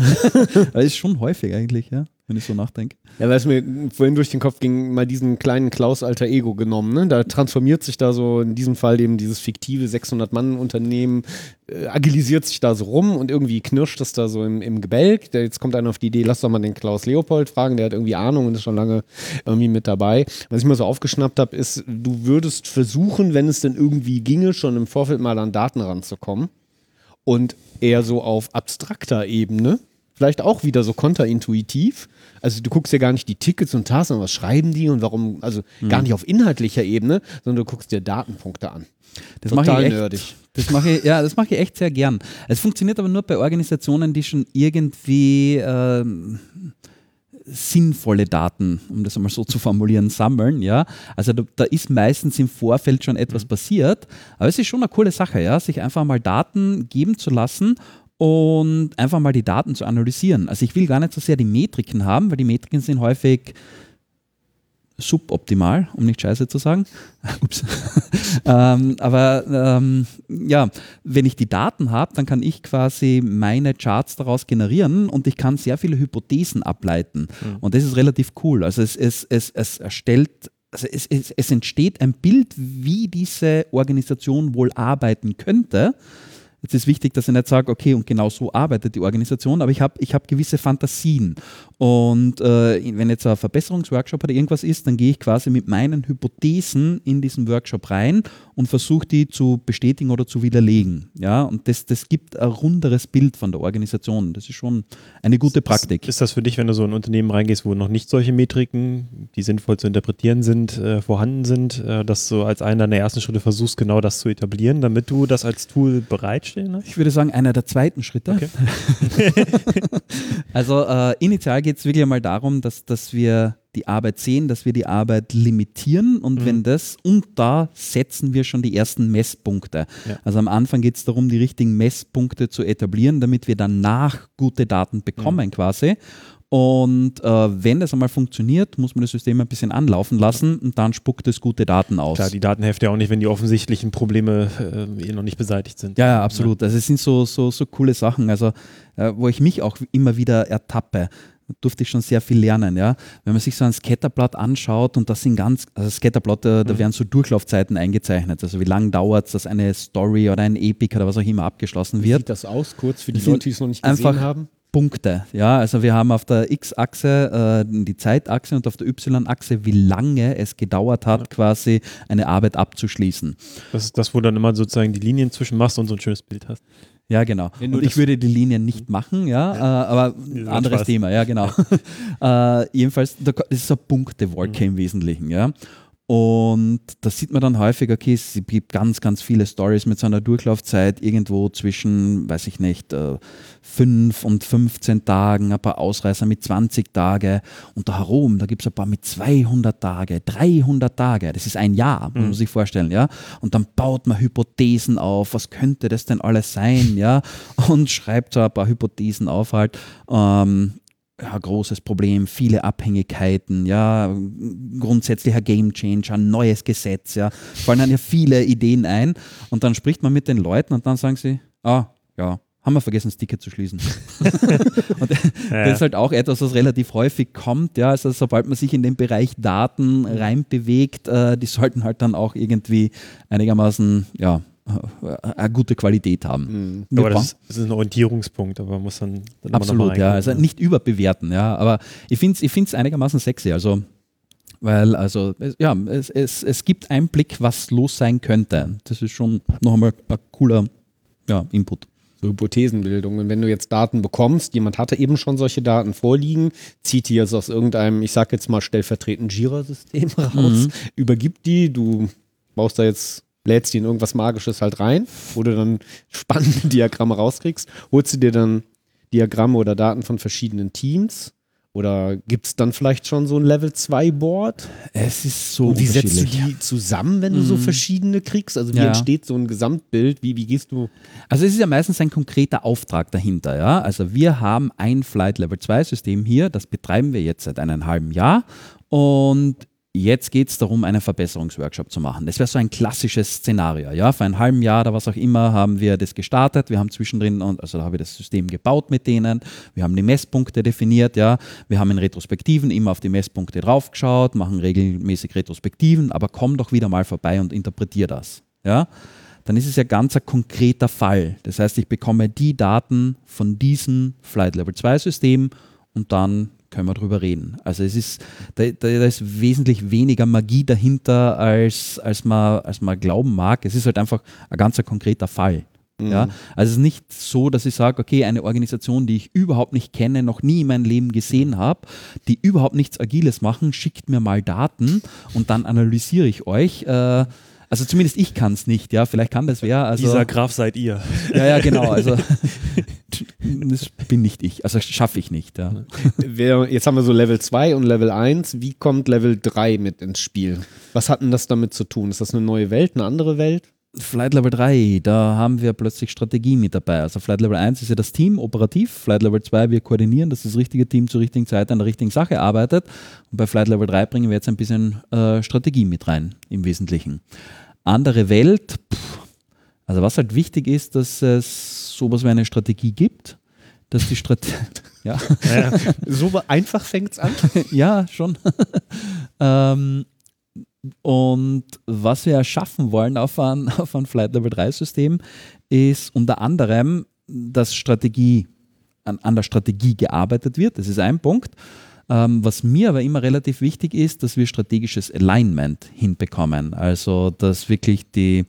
das ist schon häufig eigentlich, ja, wenn ich so nachdenke. Ja, weil es mir vorhin durch den Kopf ging, mal diesen kleinen Klaus alter Ego genommen. Ne? Da transformiert sich da so in diesem Fall eben dieses fiktive 600-Mann-Unternehmen, äh, agilisiert sich da so rum und irgendwie knirscht es da so im, im Gebälk. Der, jetzt kommt einer auf die Idee, lass doch mal den Klaus Leopold fragen, der hat irgendwie Ahnung und ist schon lange irgendwie mit dabei. Was ich mir so aufgeschnappt habe, ist, du würdest versuchen, wenn es denn irgendwie ginge, schon im Vorfeld mal an Daten ranzukommen und eher so auf abstrakter Ebene, vielleicht auch wieder so konterintuitiv. Also du guckst dir gar nicht die Tickets und Tasks an, was schreiben die und warum, also gar nicht auf inhaltlicher Ebene, sondern du guckst dir Datenpunkte an. Das Total mache ich echt, nerdig. Das mache ich, ja, das mache ich echt sehr gern. Es funktioniert aber nur bei Organisationen, die schon irgendwie ähm, sinnvolle Daten, um das einmal so zu formulieren, sammeln. Ja? Also da, da ist meistens im Vorfeld schon etwas passiert, aber es ist schon eine coole Sache, ja? sich einfach mal Daten geben zu lassen und einfach mal die Daten zu analysieren. Also ich will gar nicht so sehr die Metriken haben, weil die Metriken sind häufig suboptimal, um nicht scheiße zu sagen. Ups. ähm, aber ähm, ja, wenn ich die Daten habe, dann kann ich quasi meine Charts daraus generieren und ich kann sehr viele Hypothesen ableiten. Und das ist relativ cool. Also es, es, es, es erstellt also es, es, es entsteht ein Bild, wie diese Organisation wohl arbeiten könnte. Jetzt ist wichtig, dass ich nicht sage, okay, und genau so arbeitet die Organisation, aber ich habe ich hab gewisse Fantasien. Und äh, wenn jetzt ein Verbesserungsworkshop oder irgendwas ist, dann gehe ich quasi mit meinen Hypothesen in diesen Workshop rein und versuche die zu bestätigen oder zu widerlegen. Ja, und das, das gibt ein runderes Bild von der Organisation. Das ist schon eine gute Praktik. Ist das für dich, wenn du so in ein Unternehmen reingehst, wo noch nicht solche Metriken, die sinnvoll zu interpretieren sind, äh, vorhanden sind, äh, dass du als einer deiner ersten Schritte versuchst, genau das zu etablieren, damit du das als Tool bereitstellen hast? Ich würde sagen, einer der zweiten Schritte. Okay. Also äh, initial geht es wirklich einmal darum, dass, dass wir die Arbeit sehen, dass wir die Arbeit limitieren und wenn das, und da setzen wir schon die ersten Messpunkte. Ja. Also am Anfang geht es darum, die richtigen Messpunkte zu etablieren, damit wir danach gute Daten bekommen quasi. Und äh, wenn das einmal funktioniert, muss man das System ein bisschen anlaufen lassen und dann spuckt es gute Daten aus. Klar, die Daten helfen ja auch nicht, wenn die offensichtlichen Probleme äh, eh noch nicht beseitigt sind. Ja, ja, absolut. Also es sind so, so, so coole Sachen, also äh, wo ich mich auch immer wieder ertappe. Da durfte ich schon sehr viel lernen, ja. Wenn man sich so ein Scatterblatt anschaut und das sind ganz, also Scatterblatt, da, da werden so Durchlaufzeiten eingezeichnet. Also wie lange dauert es, dass eine Story oder ein Epic oder was auch immer abgeschlossen Wie wird. sieht das aus, kurz für die Leute, die es noch nicht gesehen einfach haben? Punkte. Ja, also wir haben auf der X-Achse äh, die Zeitachse und auf der Y-Achse, wie lange es gedauert hat, quasi eine Arbeit abzuschließen. Das ist das, wo du dann immer sozusagen die Linien zwischen machst und so ein schönes Bild hast. Ja, genau. Du Und ich würde die Linien nicht machen, ja, Äh, aber Ja, anderes Spaß. Thema, ja, genau. äh, jedenfalls, da das ist eine Punktewolke im Wesentlichen, ja. Und da sieht man dann häufig, okay, es gibt ganz, ganz viele Stories mit so einer Durchlaufzeit irgendwo zwischen, weiß ich nicht, äh, 5 und 15 Tagen, ein paar Ausreißer mit 20 Tage und da herum, da gibt es ein paar mit 200 Tage, 300 Tage, das ist ein Jahr, muss man sich vorstellen, ja. Und dann baut man Hypothesen auf, was könnte das denn alles sein, ja, und schreibt so ein paar Hypothesen auf halt. Ähm, ja, großes Problem, viele Abhängigkeiten, ja, grundsätzlicher Gamechanger, ein neues Gesetz, ja, fallen dann ja viele Ideen ein und dann spricht man mit den Leuten und dann sagen sie, ah, ja, haben wir vergessen, das Ticket zu schließen. und Ja, das ist halt auch etwas, was relativ häufig kommt. Ja, also sobald man sich in den Bereich Daten reinbewegt, äh, die sollten halt dann auch irgendwie einigermaßen ja, eine gute Qualität haben. Wir aber das ist, das ist ein Orientierungspunkt, aber man muss dann, dann Absolut, ja. Also nicht überbewerten, ja. Aber ich finde es ich find's einigermaßen sexy. Also, weil, also, es, ja, es, es, es gibt Einblick, was los sein könnte. Das ist schon noch einmal ein cooler ja, Input. So Hypothesenbildung. Und wenn du jetzt Daten bekommst, jemand hatte eben schon solche Daten vorliegen, zieht die jetzt aus irgendeinem, ich sag jetzt mal stellvertretend Jira-System raus, übergibt die, du baust da jetzt, lädst die in irgendwas Magisches halt rein, wo du dann spannende Diagramme rauskriegst, holst du dir dann Diagramme oder Daten von verschiedenen Teams oder gibt es dann vielleicht schon so ein Level 2 Board? Es ist so Und wie setzt du die zusammen, wenn du so verschiedene kriegst? Also wie Ja. entsteht so ein Gesamtbild? Wie, wie gehst du? Also es ist ja meistens ein konkreter Auftrag dahinter, ja. Also wir haben ein Flight Level 2 System hier, das betreiben wir jetzt seit einem halben Jahr und jetzt geht es darum, einen Verbesserungsworkshop zu machen. Das wäre so ein klassisches Szenario, ja. Vor einem halben Jahr oder was auch immer haben wir das gestartet, wir haben zwischendrin, also da habe ich das System gebaut mit denen, wir haben die Messpunkte definiert, ja. Wir haben in Retrospektiven immer auf die Messpunkte draufgeschaut, machen regelmäßig Retrospektiven, aber komm doch wieder mal vorbei und interpretier das, ja dann ist es ja ganz ein konkreter Fall. Das heißt, ich bekomme die Daten von diesem Flight Level 2 System und dann können wir drüber reden. Also es ist, da, da, ist wesentlich weniger Magie dahinter, als, als, man, als man glauben mag. Es ist halt einfach ein ganz konkreter Fall. Ja, also es ist nicht so, dass ich sage, okay, eine Organisation, die ich überhaupt nicht kenne, noch nie in meinem Leben gesehen habe, die überhaupt nichts Agiles machen, schickt mir mal Daten und dann analysiere ich euch. Äh, also zumindest ich kann es nicht, ja. Vielleicht kann das wer. Also, Dieser Graf seid ihr. ja, ja, genau. Also das bin nicht ich. Also schaffe ich nicht, ja. Jetzt haben wir so Level 2 und Level 1. Wie kommt Level 3 mit ins Spiel? Was hat denn das damit zu tun? Ist das eine neue Welt, eine andere Welt? Flight Level 3, da haben wir plötzlich Strategie mit dabei. Also Flight Level 1 ist ja das Team operativ, Flight Level 2 wir koordinieren, dass das richtige Team zur richtigen Zeit an der richtigen Sache arbeitet. Und bei Flight Level 3 bringen wir jetzt ein bisschen äh, Strategie mit rein, im Wesentlichen. Andere Welt, pff, also was halt wichtig ist, dass es sowas wie eine Strategie gibt, dass die Strategie, ja, So einfach fängt es an. ja, schon. ähm, und was wir erschaffen wollen auf ein, auf ein Flight Level 3 System ist unter anderem, dass Strategie, an, an der Strategie gearbeitet wird. Das ist ein Punkt. Ähm, was mir aber immer relativ wichtig ist, dass wir strategisches Alignment hinbekommen. Also, dass wirklich die,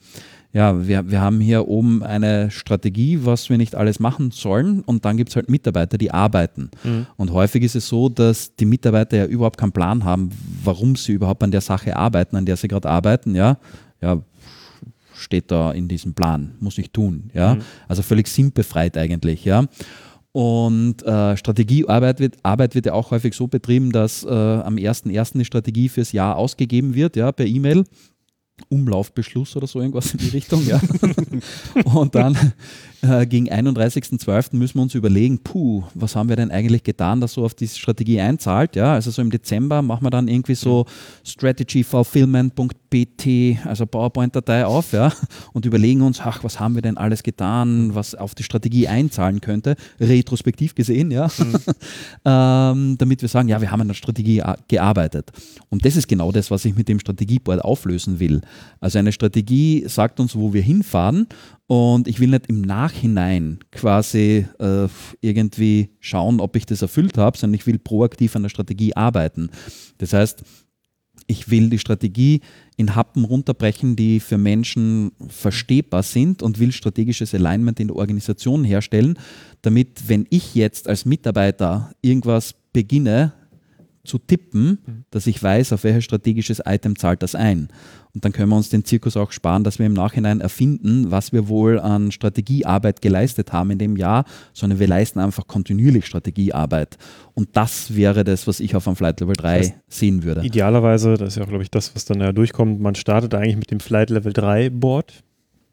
ja, wir, wir haben hier oben eine Strategie, was wir nicht alles machen sollen und dann gibt es halt Mitarbeiter, die arbeiten. Und häufig ist es so, dass die Mitarbeiter ja überhaupt keinen Plan haben, warum sie überhaupt an der Sache arbeiten, an der sie gerade arbeiten, ja. Ja, steht da in diesem Plan, muss ich tun, ja. Also völlig sinnbefreit eigentlich, ja. Und äh, Strategiearbeit wird, Arbeit wird ja auch häufig so betrieben, dass äh, am 1.1. eine Strategie fürs Jahr ausgegeben wird, ja, per E-Mail. Umlaufbeschluss oder so irgendwas in die Richtung, ja. Und dann äh, gegen 31.12. müssen wir uns überlegen, puh, was haben wir denn eigentlich getan, das so auf diese Strategie einzahlt, ja. Also so im Dezember machen wir dann irgendwie so strategyfulfillment.pt, also PowerPoint-Datei auf, ja, und überlegen uns, ach, was haben wir denn alles getan, was auf die Strategie einzahlen könnte, retrospektiv gesehen, ja, ähm, damit wir sagen, ja, wir haben an der Strategie gearbeitet. Und das ist genau das, was ich mit dem Strategieboard auflösen will. Also eine Strategie sagt uns, wo wir hinfahren und ich will nicht im Nachhinein quasi äh, irgendwie schauen, ob ich das erfüllt habe, sondern ich will proaktiv an der Strategie arbeiten. Das heißt, ich will die Strategie in Happen runterbrechen, die für Menschen verstehbar sind und will strategisches Alignment in der Organisation herstellen, damit, wenn ich jetzt als Mitarbeiter irgendwas beginne zu tippen, dass ich weiß, auf welches strategisches Item zahlt das ein. Und dann können wir uns den Zirkus auch sparen, dass wir im Nachhinein erfinden, was wir wohl an Strategiearbeit geleistet haben in dem Jahr, sondern wir leisten einfach kontinuierlich Strategiearbeit. Und das wäre das, was ich auf einem Flight Level 3 sehen würde. Idealerweise, das ist ja auch, glaube ich, das, was dann ja durchkommt, man startet eigentlich mit dem Flight Level 3 Board.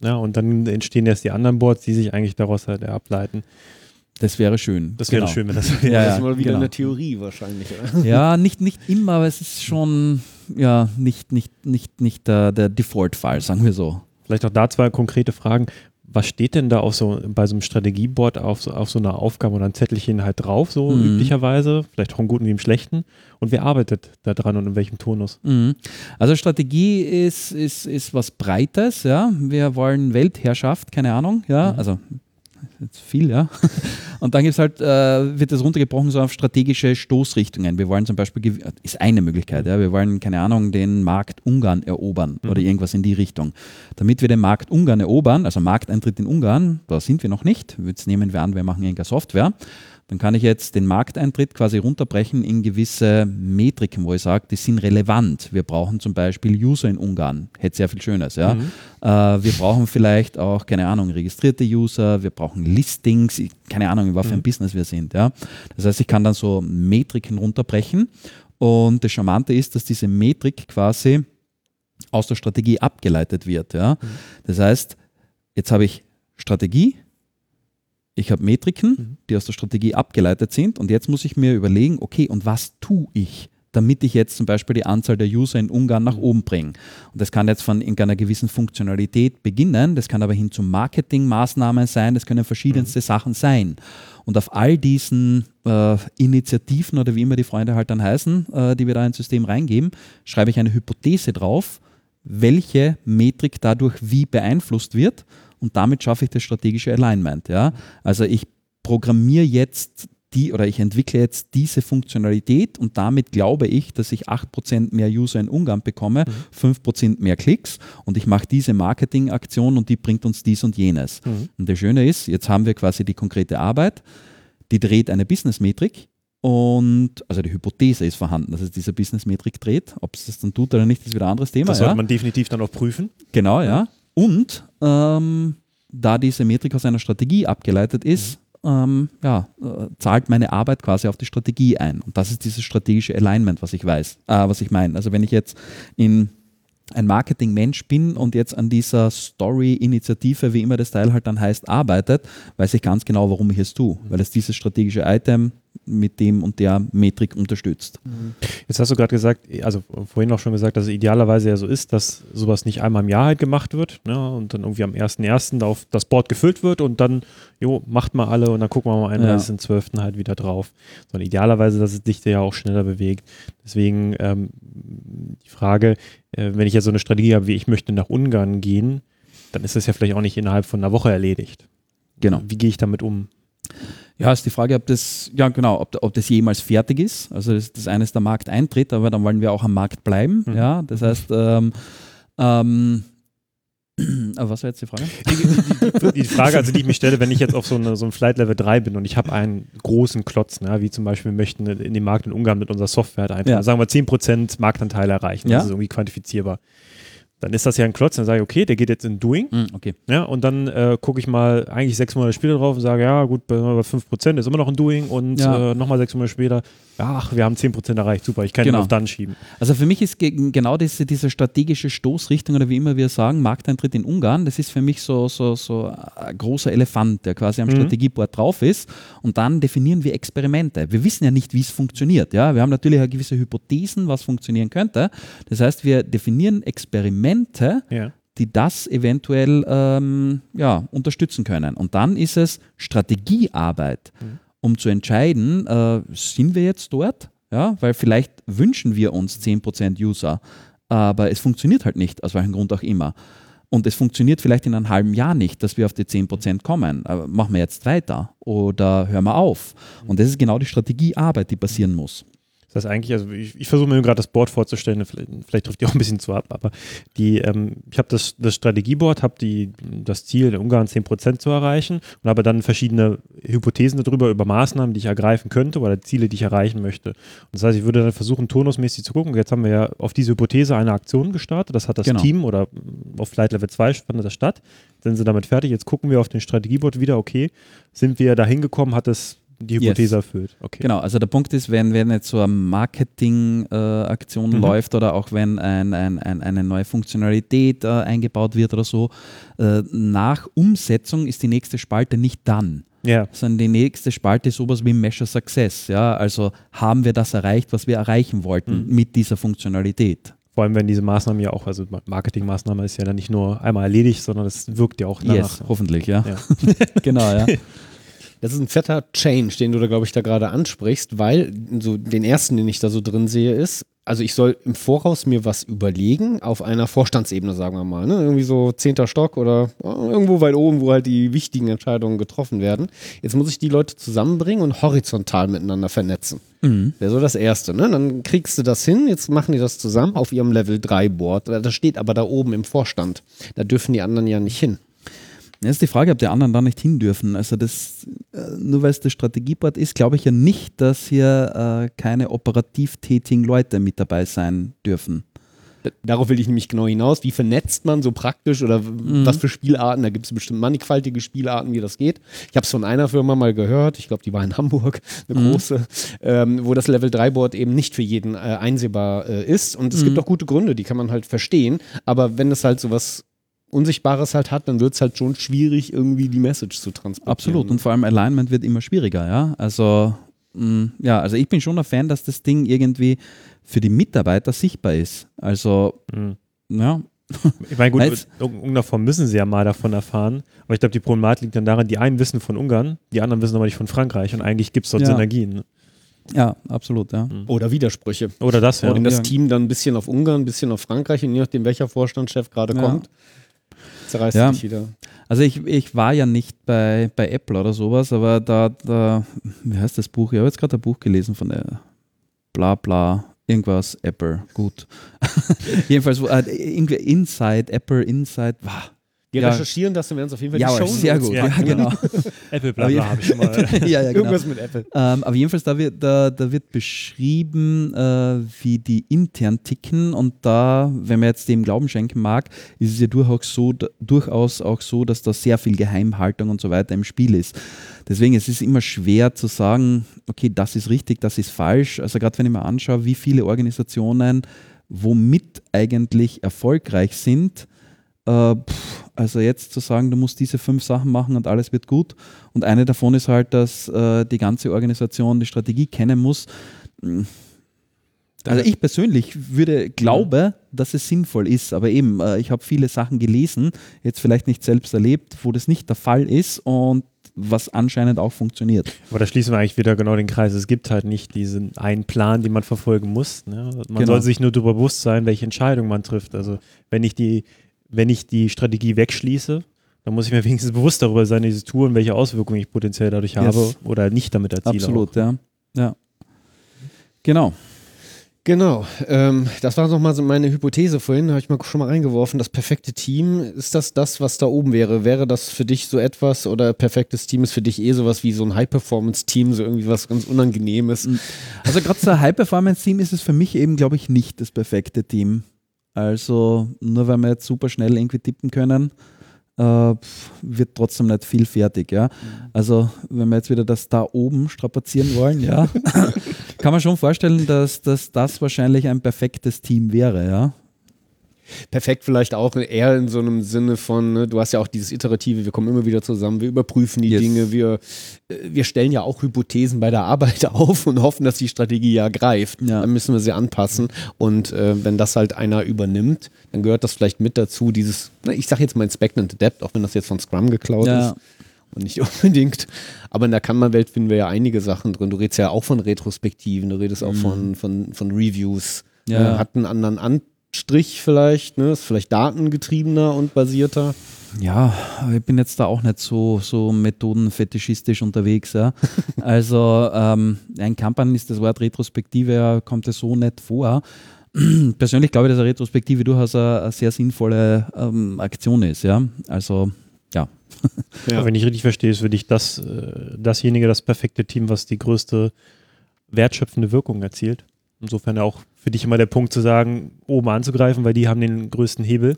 Ja, und dann entstehen erst die anderen Boards, die sich eigentlich daraus halt ableiten. Das wäre schön. Das wäre Genau. schön, wenn das Ja, das ja, ist mal wieder genau. eine Theorie wahrscheinlich. Oder? Ja, nicht, nicht immer, aber es ist schon ja, nicht, nicht, nicht, nicht der, der Default-Fall, sagen wir so. Vielleicht auch da zwei konkrete Fragen. was steht denn da auf so, bei so einem Strategieboard auf so, auf so einer Aufgabe oder ein Zettelchen halt drauf, so Mhm. üblicherweise, vielleicht auch im Guten wie im Schlechten? Und wer arbeitet da dran und in welchem Tonus? Mhm. Also Strategie ist, ist, ist was Breites, ja. Wir wollen Weltherrschaft, keine Ahnung, ja. Also jetzt viel, ja. Und dann gibt's halt, äh, wird das runtergebrochen so auf strategische Stoßrichtungen. Wir wollen zum Beispiel, ist eine Möglichkeit, ja. Wir wollen, keine Ahnung, den Markt Ungarn erobern oder irgendwas in die Richtung. Damit wir den Markt Ungarn erobern, also Markteintritt in Ungarn, da sind wir noch nicht. Jetzt nehmen wir an, wir machen irgendeine Software. Dann kann ich jetzt den Markteintritt quasi runterbrechen in gewisse Metriken, wo ich sage, die sind relevant. Wir brauchen zum Beispiel User in Ungarn, hätte sehr viel Schönes. Ja? Äh, wir brauchen vielleicht auch, keine Ahnung, registrierte User, wir brauchen Listings, ich- keine Ahnung, in was für ein Business wir sind. Ja? Das heißt, ich kann dann so Metriken runterbrechen und das Charmante ist, dass diese Metrik quasi aus der Strategie abgeleitet wird. Ja? Das heißt, jetzt habe ich Strategie, ich habe Metriken, die aus der Strategie abgeleitet sind und jetzt muss ich mir überlegen, okay, und was tue ich, damit ich jetzt zum Beispiel die Anzahl der User in Ungarn nach oben bringe. Und das kann jetzt von irgendeiner gewissen Funktionalität beginnen, das kann aber hin zu Marketingmaßnahmen sein, das können verschiedenste Sachen sein. Und auf all diesen äh, Initiativen oder wie immer die Freunde halt dann heißen, äh, die wir da ins System reingeben, schreibe ich eine Hypothese drauf, welche Metrik dadurch wie beeinflusst wird und damit schaffe ich das strategische Alignment. Ja? Also ich programmiere jetzt die oder ich entwickle jetzt diese Funktionalität und damit glaube ich, dass ich 8% mehr User in Ungarn bekomme, 5% mehr Klicks und ich mache diese Marketingaktion und die bringt uns dies und jenes. Und das Schöne ist, jetzt haben wir quasi die konkrete Arbeit, die dreht eine Business-Metrik und also die Hypothese ist vorhanden, dass es diese Business-Metrik dreht. Ob es das dann tut oder nicht, ist wieder ein anderes Thema. Das ja? sollte man definitiv dann auch prüfen. Genau, ja. Und ähm, da diese Metrik aus einer Strategie abgeleitet ist, ähm, ja, äh, zahlt meine Arbeit quasi auf die Strategie ein. Und das ist dieses strategische Alignment, was ich weiß, äh, was ich meine. Also wenn ich jetzt in ein Marketing-Mensch bin und jetzt an dieser Story-Initiative, wie immer das Teil halt dann heißt, arbeitet, weiß ich ganz genau, warum ich es tue. Weil es dieses strategische Item mit dem und der Metrik unterstützt. Jetzt hast du gerade gesagt, also vorhin auch schon gesagt, dass es idealerweise ja so ist, dass sowas nicht einmal im Jahr halt gemacht wird ne, und dann irgendwie am 1.1. da auf das Board gefüllt wird und dann, jo, macht mal alle und dann gucken wir mal am Ja. 31.12. halt wieder drauf. Sondern idealerweise, dass es dich ja auch schneller bewegt. Deswegen ähm, die Frage, äh, wenn ich jetzt so eine Strategie habe, wie ich möchte nach Ungarn gehen, dann ist das ja vielleicht auch nicht innerhalb von einer Woche erledigt. Genau. Wie gehe ich damit um? Ja, ist die Frage, ob das, ja genau, ob, ob das jemals fertig ist. Also das, das eine ist der Markteintritt, aber dann wollen wir auch am Markt bleiben. Mhm. Ja, das heißt, ähm, ähm, aber was war jetzt die Frage? Die, die Frage, also die ich mich stelle, wenn ich jetzt auf so, eine, so einem Flight Level 3 bin und ich habe einen großen Klotz, ne, wie zum Beispiel wir möchten in den Markt in Ungarn mit unserer Software halt einfach, Ja. sagen wir 10% Marktanteil erreichen, Ja. das ist irgendwie quantifizierbar. Dann ist das ja ein Klotz, dann sage ich, okay, der geht jetzt in Doing, Hm, okay. ja, und dann äh, gucke ich mal eigentlich sechs Monate später drauf und sage, ja, gut, bei, bei 5% ist immer noch ein Doing und Ja. äh, nochmal sechs Monate später, ach, wir haben 10% erreicht, super, ich kann Genau. ihn auf dann schieben. Also für mich ist ge- genau diese, diese strategische Stoßrichtung oder wie immer wir sagen, Markteintritt in Ungarn, das ist für mich so, so, so ein großer Elefant, der quasi am Mhm. Strategieboard drauf ist. Und dann definieren wir Experimente. Wir wissen ja nicht, wie es funktioniert. Ja? Wir haben natürlich gewisse Hypothesen, was funktionieren könnte. Das heißt, wir definieren Experimente, Ja. die das eventuell ähm, ja, unterstützen können. Und dann ist es Strategiearbeit, um zu entscheiden, äh, sind wir jetzt dort? Ja, weil vielleicht wünschen wir uns 10% User, aber es funktioniert halt nicht, aus welchem Grund auch immer. Und es funktioniert vielleicht in einem halben Jahr nicht, dass wir auf die 10% kommen. Aber machen wir jetzt weiter oder hören wir auf? Und das ist genau die Strategiearbeit, die passieren muss. Das heißt eigentlich, also ich, ich versuche mir gerade das Board vorzustellen, vielleicht, vielleicht trifft die auch ein bisschen zu ab, aber die, ähm, ich habe das, das Strategieboard, habe das Ziel, in Ungarn 10% zu erreichen und habe dann verschiedene Hypothesen darüber, über Maßnahmen, die ich ergreifen könnte oder Ziele, die ich erreichen möchte. Und das heißt, ich würde dann versuchen, turnusmäßig zu gucken. Jetzt haben wir ja auf diese Hypothese eine Aktion gestartet, das hat das Genau. Team oder auf Flight Level 2 fand das statt. Sind sie damit fertig? Jetzt gucken wir auf den Strategieboard wieder, okay, sind wir da hingekommen, hat es die Hypothese erfüllt? Okay. Genau, also der Punkt ist, wenn, wenn jetzt so eine Marketing-Aktion Mhm. läuft oder auch wenn ein, ein, ein, eine neue Funktionalität äh, eingebaut wird oder so, äh, nach Umsetzung ist die nächste Spalte nicht dann. Ja. Sondern die nächste Spalte ist sowas wie Measure Success. Ja? Also haben wir das erreicht, was wir erreichen wollten Mhm. mit dieser Funktionalität. Vor allem, wenn diese Maßnahmen ja auch, also Marketingmaßnahme ist ja dann nicht nur einmal erledigt, sondern es wirkt ja auch danach. Yes, hoffentlich, ja. Ja. genau, ja. Das ist ein fetter Change, den du da, glaube ich, da gerade ansprichst, weil so den ersten, den ich da so drin sehe, ist, also ich soll im Voraus mir was überlegen, auf einer Vorstandsebene, sagen wir mal, ne? irgendwie so zehnter Stock oder irgendwo weit oben, wo halt die wichtigen Entscheidungen getroffen werden. Jetzt muss ich die Leute zusammenbringen und horizontal miteinander vernetzen. Mhm. Wäre so das Erste. Ne? Dann kriegst du das hin, jetzt machen die das zusammen auf ihrem Level 3 Board. Das steht aber da oben im Vorstand. Da dürfen die anderen ja nicht hin. Jetzt ist die Frage, ob die anderen da nicht hin dürfen. Also das, äh, nur weil es das Strategieboard ist, glaube ich ja nicht, dass hier äh, keine operativ tätigen Leute mit dabei sein dürfen. Darauf will ich nämlich genau hinaus. Wie vernetzt man so praktisch oder w- was für Spielarten? Da gibt es bestimmt mannigfaltige Spielarten, wie das geht. Ich habe es von einer Firma mal gehört, ich glaube, die war in Hamburg, eine große, ähm, wo das Level 3 Board eben nicht für jeden äh, einsehbar äh, ist. Und es gibt auch gute Gründe, die kann man halt verstehen. Aber wenn es halt so was Unsichtbares halt hat, dann wird es halt schon schwierig, irgendwie die Message zu transportieren. Absolut. Und vor allem Alignment wird immer schwieriger, ja. Also, mh, ja, also ich bin schon ein Fan, dass das Ding irgendwie für die Mitarbeiter sichtbar ist. Also, Mhm. ja, Ich meine, gut, in irgendeiner Form müssen sie ja mal davon erfahren. Aber ich glaube, die Problematik liegt dann daran, die einen wissen von Ungarn, die anderen wissen aber nicht von Frankreich. Und eigentlich gibt es dort Ja. Synergien. ne? ja, absolut, ja. Oder Widersprüche. Oder das, ja. Wenn das. Team dann ein bisschen auf Ungarn, ein bisschen auf Frankreich und je nachdem, welcher Vorstandschef gerade Ja. kommt, zerreißt Ja. sich wieder. Also ich, ich war ja nicht bei, bei Apple oder sowas, aber da, da, wie heißt das Buch? Ich habe jetzt gerade ein Buch gelesen von der bla bla, irgendwas, Apple, gut. Jedenfalls, äh, irgendwie Inside, Apple Inside, wow. Wir Ja. recherchieren das und werden es auf jeden Fall Ja, die Show sehr gut, ja, genau. Apple, bla, bla, habe ich schon mal. ja, ja, genau. Irgendwas mit Apple. Ähm, aber jedenfalls, da wird, da, da wird beschrieben, äh, wie die intern ticken und da, wenn man jetzt dem Glauben schenken mag, ist es ja durchaus, so, durchaus auch so, dass da sehr viel Geheimhaltung und so weiter im Spiel ist. Deswegen es ist es immer schwer zu sagen, okay, das ist richtig, das ist falsch. Also gerade wenn ich mir anschaue, wie viele Organisationen womit eigentlich erfolgreich sind, äh, pff, also jetzt zu sagen, du musst diese fünf Sachen machen und alles wird gut. Und eine davon ist halt, dass äh, die ganze Organisation die Strategie kennen muss. Mm. Also ich persönlich würde glaube, dass es sinnvoll ist, aber eben, äh, ich habe viele Sachen gelesen, jetzt vielleicht nicht selbst erlebt, wo das nicht der Fall ist und was anscheinend auch funktioniert. Aber da schließen wir eigentlich wieder genau den Kreis. Es gibt halt nicht diesen einen Plan, den man verfolgen muss. Ne? Man Genau. soll sich nur darüber bewusst sein, welche Entscheidung man trifft. Also wenn ich die, wenn ich die Strategie wegschließe, dann muss ich mir wenigstens bewusst darüber sein, diese Tour und welche Auswirkungen ich potenziell dadurch Yes. habe oder nicht damit erziele. Absolut, Auch. ja. ja. Genau. Genau, ähm, das war nochmal so meine Hypothese vorhin, habe ich mal schon mal reingeworfen. Das perfekte Team, ist das das, was da oben wäre? Wäre das für dich so etwas oder perfektes Team ist für dich eh sowas wie so ein High-Performance-Team, so irgendwie was ganz Unangenehmes? Also gerade so ein High-Performance-Team ist es für mich eben, glaube ich, nicht das perfekte Team. Also nur weil wir jetzt super schnell irgendwie tippen können, äh, wird trotzdem nicht viel fertig. Ja? Also wenn wir jetzt wieder das da oben strapazieren wollen, ja, kann man schon vorstellen, dass, dass das wahrscheinlich ein perfektes Team wäre. Ja? Perfekt vielleicht auch eher in so einem Sinne von, ne, du hast ja auch dieses Iterative, wir kommen immer wieder zusammen, wir überprüfen die Yes. Dinge, wir, äh, wir stellen ja auch Hypothesen bei der Arbeit auf und hoffen, dass die Strategie ja greift. Ja. Dann müssen wir sie anpassen und äh, wenn das halt einer übernimmt, dann gehört das vielleicht mit dazu, dieses, ne, ich sage jetzt mal Inspect and Adapt, auch wenn das jetzt von Scrum geklaut Ja. ist. Und nicht unbedingt. Aber in der Kanban-Welt finden wir ja einige Sachen drin. Du redest ja auch von Retrospektiven, du redest auch von, von, von Reviews. Mhm. Ja. Äh, hat einen anderen Anstrich vielleicht, ne? ist vielleicht datengetriebener und basierter. Ja, ich bin jetzt da auch nicht so, so methodenfetischistisch unterwegs. Ja. Also ähm, ein Kampagnen ist das Wort Retrospektive, ja, kommt ja so nicht vor. Persönlich glaube ich, dass eine Retrospektive durchaus eine, eine sehr sinnvolle ähm, Aktion ist. Ja. Also ja. Aber Wenn ich richtig verstehe, ist für dich das, äh, dasjenige das perfekte Team, was die größte wertschöpfende Wirkung erzielt. Insofern auch für dich immer der Punkt zu sagen, oben anzugreifen, weil die haben den größten Hebel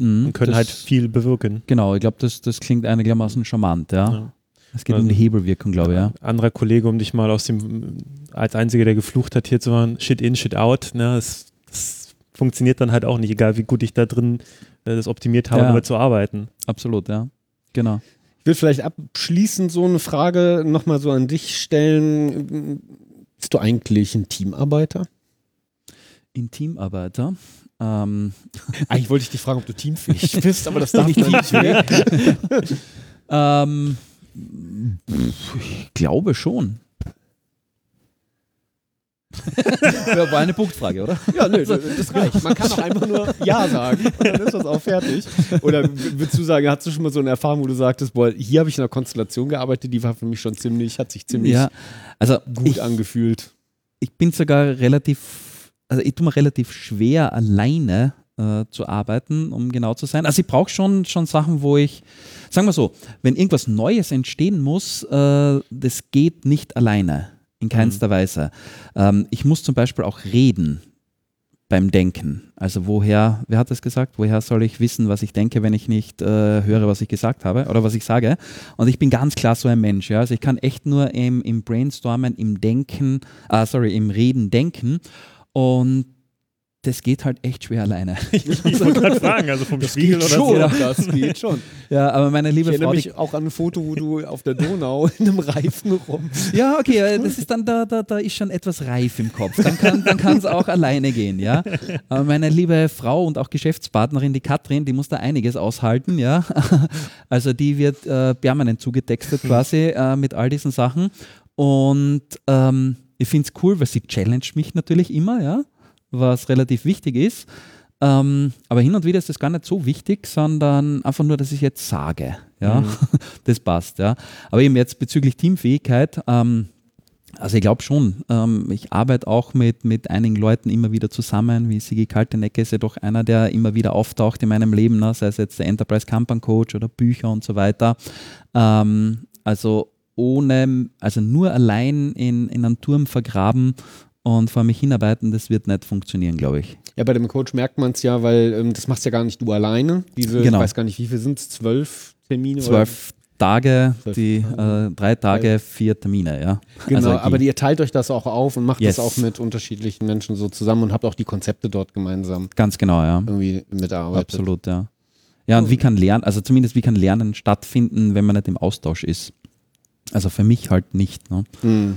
Mhm, und können das, halt viel bewirken. Genau, ich glaube, das, das klingt einigermaßen charmant. Ja. Ja. Es geht um Also- die Hebelwirkung, glaube ich. Ja. Anderer Kollege, um dich mal aus dem, als einziger, der geflucht hat, hier zu machen, Shit in, Shit out, ne, das, das funktioniert dann halt auch nicht, egal wie gut ich da drin äh, das optimiert habe, Ja. damit zu arbeiten. Absolut, ja. Genau. Ich will vielleicht abschließend so eine Frage nochmal so an dich stellen. Bist du eigentlich ein Teamarbeiter? Intimarbeiter. Ähm, Eigentlich wollte ich dich fragen, ob du teamfähig bist, aber das darf Nicht man nicht. ähm, ich glaube schon. Ja, War eine Punktfrage, oder? Ja, nö, das reicht. Man kann auch einfach nur Ja sagen und dann ist das auch fertig. Oder würdest du sagen, hast du schon mal so eine Erfahrung, wo du sagtest, boah, hier habe ich in einer Konstellation gearbeitet, die war für mich schon ziemlich, hat sich ziemlich Ja, also gut ich, angefühlt. ich bin sogar relativ, also ich tue mir relativ schwer, alleine äh, zu arbeiten, um genau zu sein. Also ich brauche schon, schon Sachen, wo ich, sagen wir so, wenn irgendwas Neues entstehen muss, äh, das geht nicht alleine, in keinster Weise. Ähm, ich muss zum Beispiel auch reden beim Denken. Also woher, wer hat das gesagt? Woher soll ich wissen, was ich denke, wenn ich nicht äh, höre, was ich gesagt habe oder was ich sage? Und ich bin ganz klar so ein Mensch. Ja? Also ich kann echt nur im, im Brainstormen, im Denken, ah, sorry, im Reden denken. Und das geht halt echt schwer alleine. Ich wollte gerade fragen, also vom Spiegel oder schon, so. das geht schon. ja, aber meine Ich liebe erinnere Frau, mich auch an ein Foto, wo du auf der Donau in einem Reifen rum. Ja, okay, äh, das ist dann, da, da, da ist schon etwas reif im Kopf. Dann kann dann kann es auch alleine gehen, ja. Aber meine liebe Frau und auch Geschäftspartnerin, die Katrin, die muss da einiges aushalten, ja. Also die wird äh, permanent zugetextet quasi äh, mit all diesen Sachen. Und ähm, ich finde es cool, weil sie challenged mich natürlich immer, ja, was relativ wichtig ist. Ähm, aber hin und wieder ist das gar nicht so wichtig, sondern einfach nur, dass ich jetzt sage. Ja, das passt. Ja. Aber eben jetzt bezüglich Teamfähigkeit, ähm, also ich glaube schon, ähm, ich arbeite auch mit, mit einigen Leuten immer wieder zusammen, wie Sigi Kaltenecke ist ja doch einer, der immer wieder auftaucht in meinem Leben, ne? sei es jetzt der Enterprise Kampern Coach oder Bücher und so weiter. Ähm, also ohne, also nur allein in, in einen Turm vergraben und vor mich hinarbeiten, das wird nicht funktionieren, glaube ich. Ja, bei dem Coach merkt man es ja, weil ähm, das machst ja gar nicht du alleine. Diese, Genau. ich weiß gar nicht, wie viel sind es? Zwölf Termine? Zwölf Tage, Zwölf die äh, drei Tage, vier Termine, ja. Oder? Genau, Also aber ihr teilt euch das auch auf und macht Yes. das auch mit unterschiedlichen Menschen so zusammen und habt auch die Konzepte dort gemeinsam Ganz genau, ja. irgendwie mitarbeitet. Absolut, ja. Ja, und wie kann Lernen, also zumindest wie kann Lernen stattfinden, wenn man nicht im Austausch ist? Also für mich halt nicht. Ne? Hm.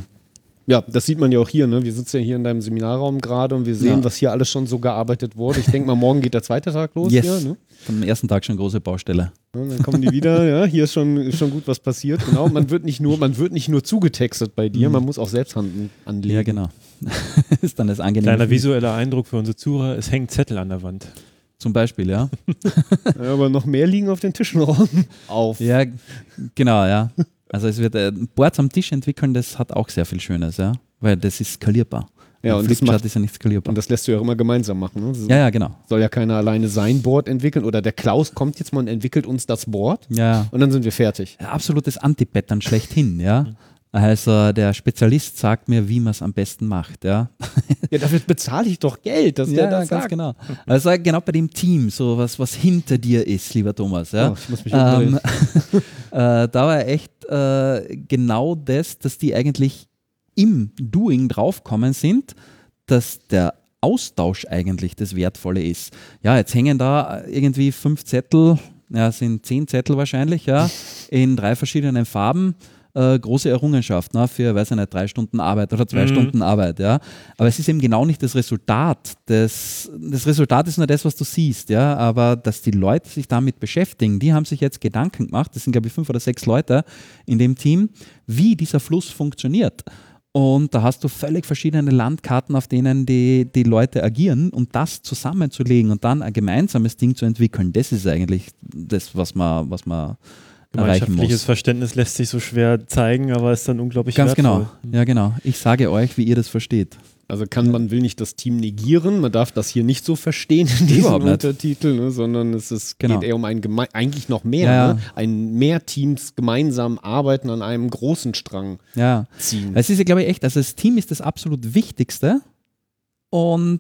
Ja, das sieht man ja auch hier. Ne? Wir sitzen ja hier in deinem Seminarraum gerade und wir sehen, Ja. was hier alles schon so gearbeitet wurde. Ich denke mal, morgen geht der zweite Tag los. Yes. Hier, ne? Vom ersten Tag schon große Baustelle. Ja, dann kommen die wieder. ja, hier ist schon, schon gut was passiert. Genau. Man wird nicht nur, man wird nicht nur zugetextet bei dir, man muss auch selbst Hand anlegen. Ja, genau. ist dann das angenehme. Kleiner visueller Eindruck für unsere Zuhörer, es hängen Zettel an der Wand. Zum Beispiel, ja. Ja, aber noch mehr liegen auf den Tischen rum. Auf. Ja, genau, ja. Also es wird äh, Boards am Tisch entwickeln, das hat auch sehr viel Schönes, ja. Weil das ist skalierbar. Ja, und das macht- ist ja nicht skalierbar. Und das lässt du ja auch immer gemeinsam machen. Ne? Ja, ja, genau. Soll ja keiner alleine sein Board entwickeln oder der Klaus kommt jetzt mal und entwickelt uns das Board ja. und dann sind wir fertig. absolutes Anti-Pattern schlechthin, ja. Also der Spezialist sagt mir, wie man es am besten macht, ja. Ja, dafür bezahle ich doch Geld, dass der das ganz sagt. genau. Also genau bei dem Team, so was, was hinter dir ist, lieber Thomas, ja. Oh, ich muss mich ähm, äh, da war echt äh, genau das, dass die eigentlich im Doing draufkommen sind, dass der Austausch eigentlich das Wertvolle ist. Ja, jetzt hängen da irgendwie fünf Zettel, ja, sind zehn Zettel wahrscheinlich, ja, in drei verschiedenen Farben. Äh, große Errungenschaft ne, für, weiß ich nicht, drei Stunden Arbeit oder zwei Mhm. Stunden Arbeit, ja. Aber es ist eben genau nicht das Resultat. Das, das Resultat ist nur das, was du siehst, ja. Aber dass die Leute sich damit beschäftigen, die haben sich jetzt Gedanken gemacht, das sind, glaube ich, fünf oder sechs Leute in dem Team, wie dieser Fluss funktioniert. Und da hast du völlig verschiedene Landkarten, auf denen die, die Leute agieren und das zusammenzulegen und dann ein gemeinsames Ding zu entwickeln, das ist eigentlich das, was man, was man Gemeinschaftliches muss. Verständnis lässt sich so schwer zeigen, aber ist dann unglaublich Ganz wertvoll. genau. Ja, genau. Ich sage euch, wie ihr das versteht. Also kann man will nicht das Team negieren, man darf das hier nicht so verstehen in diesem. Untertitel, ne, sondern es ist, Genau. geht eher um ein geme eigentlich noch mehr, Ja, ja. Ne? ein mehr Teams gemeinsam arbeiten an einem großen Strang Ja. ziehen. Es ist ja, glaube ich, echt, also das Team ist das absolut Wichtigste und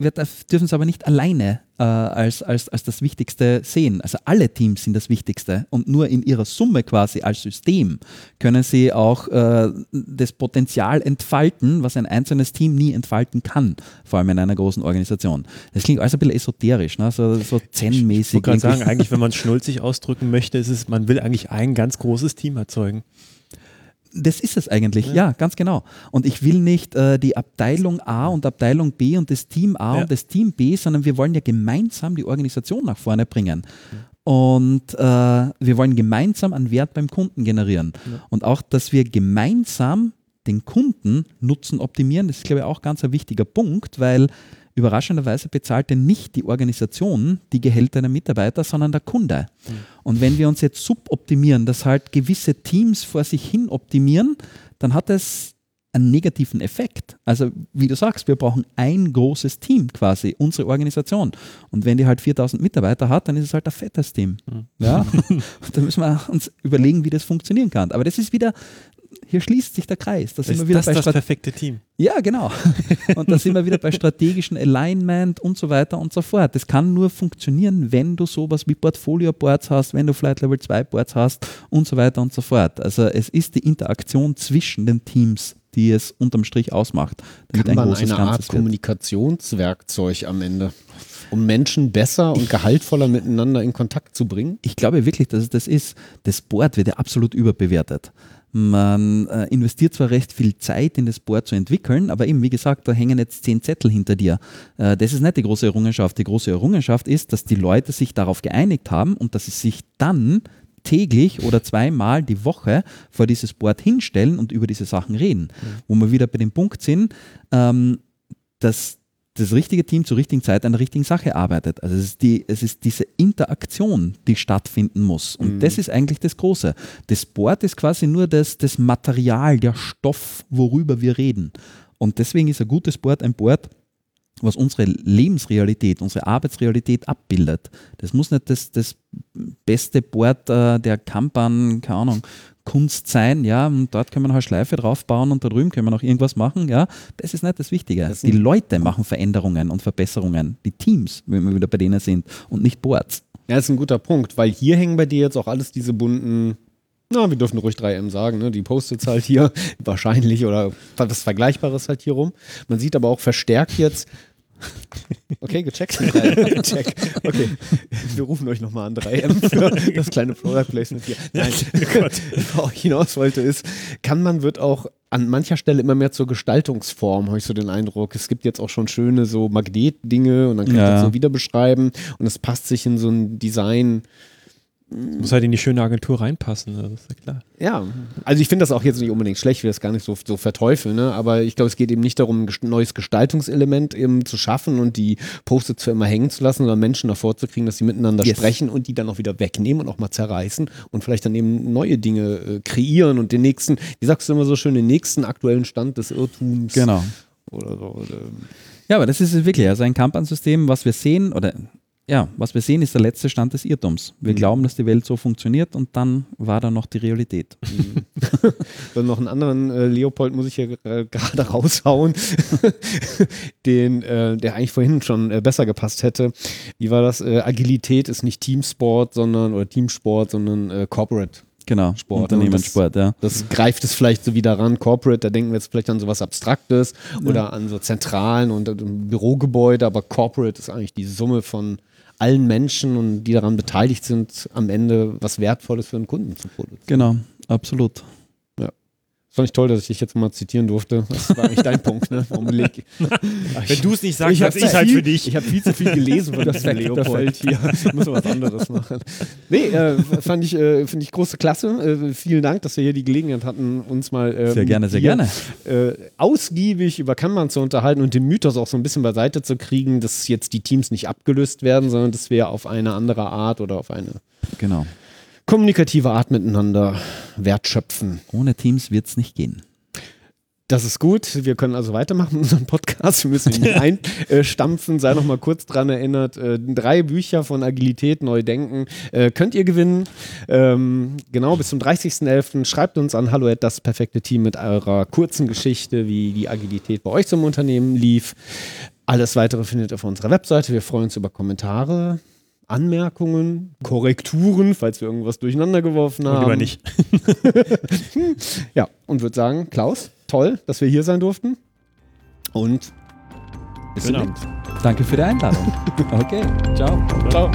wir dürfen es aber nicht alleine äh, als, als, als das Wichtigste sehen. Also alle Teams sind das Wichtigste und nur in ihrer Summe quasi als System können sie auch äh, das Potenzial entfalten, was ein einzelnes Team nie entfalten kann, vor allem in einer großen Organisation. Das klingt alles ein bisschen esoterisch, ne? so, so Ich zen-mäßig. wollte gerade sagen, eigentlich, wenn man es schnulzig ausdrücken möchte, ist es, man will eigentlich ein ganz großes Team erzeugen. Das ist es eigentlich, ja, ganz genau. Und ich will nicht äh, die Abteilung A und Abteilung B und das Team A Ja. und das Team B, sondern wir wollen ja gemeinsam die Organisation nach vorne bringen. Und äh, wir wollen gemeinsam einen Wert beim Kunden generieren. Und auch, dass wir gemeinsam den Kunden Nutzen optimieren, das ist, glaube ich, auch ganz ein wichtiger Punkt, weil überraschenderweise bezahlt ja nicht die Organisation die Gehälter der Mitarbeiter, sondern der Kunde. Und wenn wir uns jetzt suboptimieren, dass halt gewisse Teams vor sich hin optimieren, dann hat es einen negativen Effekt. Also wie du sagst, wir brauchen ein großes Team quasi, unsere Organisation. Und wenn die halt 4000 Mitarbeiter hat, dann ist es halt ein fettes Team. Ja? Und da müssen wir uns überlegen, wie das funktionieren kann. Aber das ist wieder, hier schließt sich der Kreis. Da Ist das das perfekte Team? ja, genau. Und da sind wir wieder bei strategischen Alignment und so weiter und so fort. Das kann nur funktionieren, wenn du sowas wie Portfolio-Boards hast, wenn du Flight Level 2 Boards hast und so weiter und so fort. Also es ist die Interaktion zwischen den Teams, die es unterm Strich ausmacht. damit Kann man großes eine Art Ganzes wird. Kommunikationswerkzeug am Ende, um Menschen besser und gehaltvoller miteinander in Kontakt zu bringen? ich glaube wirklich, dass es das ist. Das Board wird ja absolut überbewertet. Man äh, investiert zwar recht viel Zeit in das Board zu entwickeln, aber eben, wie gesagt, da hängen jetzt zehn Zettel hinter dir. Äh, das ist nicht die große Errungenschaft. Die große Errungenschaft ist, dass die Leute sich darauf geeinigt haben und dass sie sich dann täglich oder zweimal die Woche vor dieses Board hinstellen und über diese Sachen reden. Wo wir wieder bei dem Punkt sind, ähm, dass das richtige Team zur richtigen Zeit an der richtigen Sache arbeitet. Also es ist, die, es ist diese Interaktion, die stattfinden muss. Und das ist eigentlich das Große. Das Board ist quasi nur das, das Material, der Stoff, worüber wir reden. Und deswegen ist ein gutes Board ein Board, was unsere Lebensrealität, unsere Arbeitsrealität abbildet. Das muss nicht das, das beste Board äh, der Kampan, keine Ahnung, Kunst sein, ja, und dort können wir noch eine Schleife draufbauen und da drüben können wir noch irgendwas machen, ja. Das ist nicht das Wichtige. Das die Leute machen Veränderungen und Verbesserungen, die Teams, wenn wir wieder bei denen sind und nicht Boards. Ja, das ist ein guter Punkt, weil hier hängen bei dir jetzt auch alles diese bunten, na, wir dürfen ruhig 3M sagen, ne? die Post-its halt hier wahrscheinlich oder was Vergleichbares halt hier rum. Man sieht aber auch verstärkt jetzt, okay, gecheckt. Check. Okay, wir rufen euch nochmal an 3M für das kleine Product Placement hier. Nein, worauf ich hinaus wollte ist, kann man wird auch an mancher Stelle immer mehr zur Gestaltungsform, habe ich so den Eindruck. Es gibt jetzt auch schon schöne so Magnetdinge und dann kann ich Ja. das so wieder beschreiben und es passt sich in so ein Design. Muss halt in die schöne Agentur reinpassen, ne? das ist ja klar. Ja, also ich finde das auch jetzt nicht unbedingt schlecht, ich will das gar nicht so, so verteufeln, ne? aber ich glaube, es geht eben nicht darum, ein neues Gestaltungselement eben zu schaffen und die Post-its für immer hängen zu lassen, sondern Menschen davor zu kriegen, dass sie miteinander Yes. sprechen und die dann auch wieder wegnehmen und auch mal zerreißen und vielleicht dann eben neue Dinge äh, kreieren und den nächsten, wie sagst du immer so schön, den nächsten aktuellen Stand des Irrtums Genau. oder so. Oder, Ja, aber das ist wirklich. Also ein Kampan-System, was wir sehen, oder ja, was wir sehen, ist der letzte Stand des Irrtums. Wir glauben, dass die Welt so funktioniert und dann war da noch die Realität. Dann noch einen anderen äh, Leopold muss ich hier äh, gerade raushauen, den, äh, der eigentlich vorhin schon äh, besser gepasst hätte. Wie war das? Äh, Agilität ist nicht Teamsport, sondern oder Teamsport, sondern äh, Corporate. Genau, Sport, ne? Unternehmenssport, ja. Das greift es vielleicht so wieder ran. Corporate, da denken wir jetzt vielleicht an sowas Abstraktes oder an so Zentralen und Bürogebäude, aber Corporate ist eigentlich die Summe von allen Menschen und die daran beteiligt sind, am Ende was Wertvolles für einen Kunden zu produzieren. Genau, absolut. Das fand ich toll, dass ich dich jetzt mal zitieren durfte. Das war eigentlich dein Punkt, ne? Wenn du es nicht sagst, ich habe ich halt für dich. Ich habe viel zu viel gelesen von Perfekt, Leopold hier. Ich muss was anderes machen. Nee, äh, fand ich, äh, finde ich große Klasse. Äh, vielen Dank, dass wir hier die Gelegenheit hatten, uns mal äh, Sehr gerne, sehr dir, gerne. Äh, ausgiebig über Kanban zu unterhalten und den Mythos auch so ein bisschen beiseite zu kriegen, dass jetzt die Teams nicht abgelöst werden, sondern dass wir auf eine andere Art oder auf eine Genau. Kommunikative Art miteinander wertschöpfen. Ohne Teams wird es nicht gehen. Das ist gut. Wir können also weitermachen mit unserem Podcast. Wir müssen ihn nicht einstampfen. Sei noch mal kurz dran erinnert. Äh, drei Bücher von Agilität, Neudenken äh, könnt ihr gewinnen. Ähm, genau, bis zum 30.11. Schreibt uns an hallo das perfekte Team mit eurer kurzen Geschichte, wie die Agilität bei euch zum Unternehmen lief. Alles weitere findet ihr auf unserer Webseite. Wir freuen uns über Kommentare. Anmerkungen, Korrekturen, falls wir irgendwas durcheinander geworfen haben. Und lieber nicht. Ja, und würde sagen, Klaus, toll, dass wir hier sein durften. Und bis Genau. Danke für die Einladung. Okay, ciao. Ciao.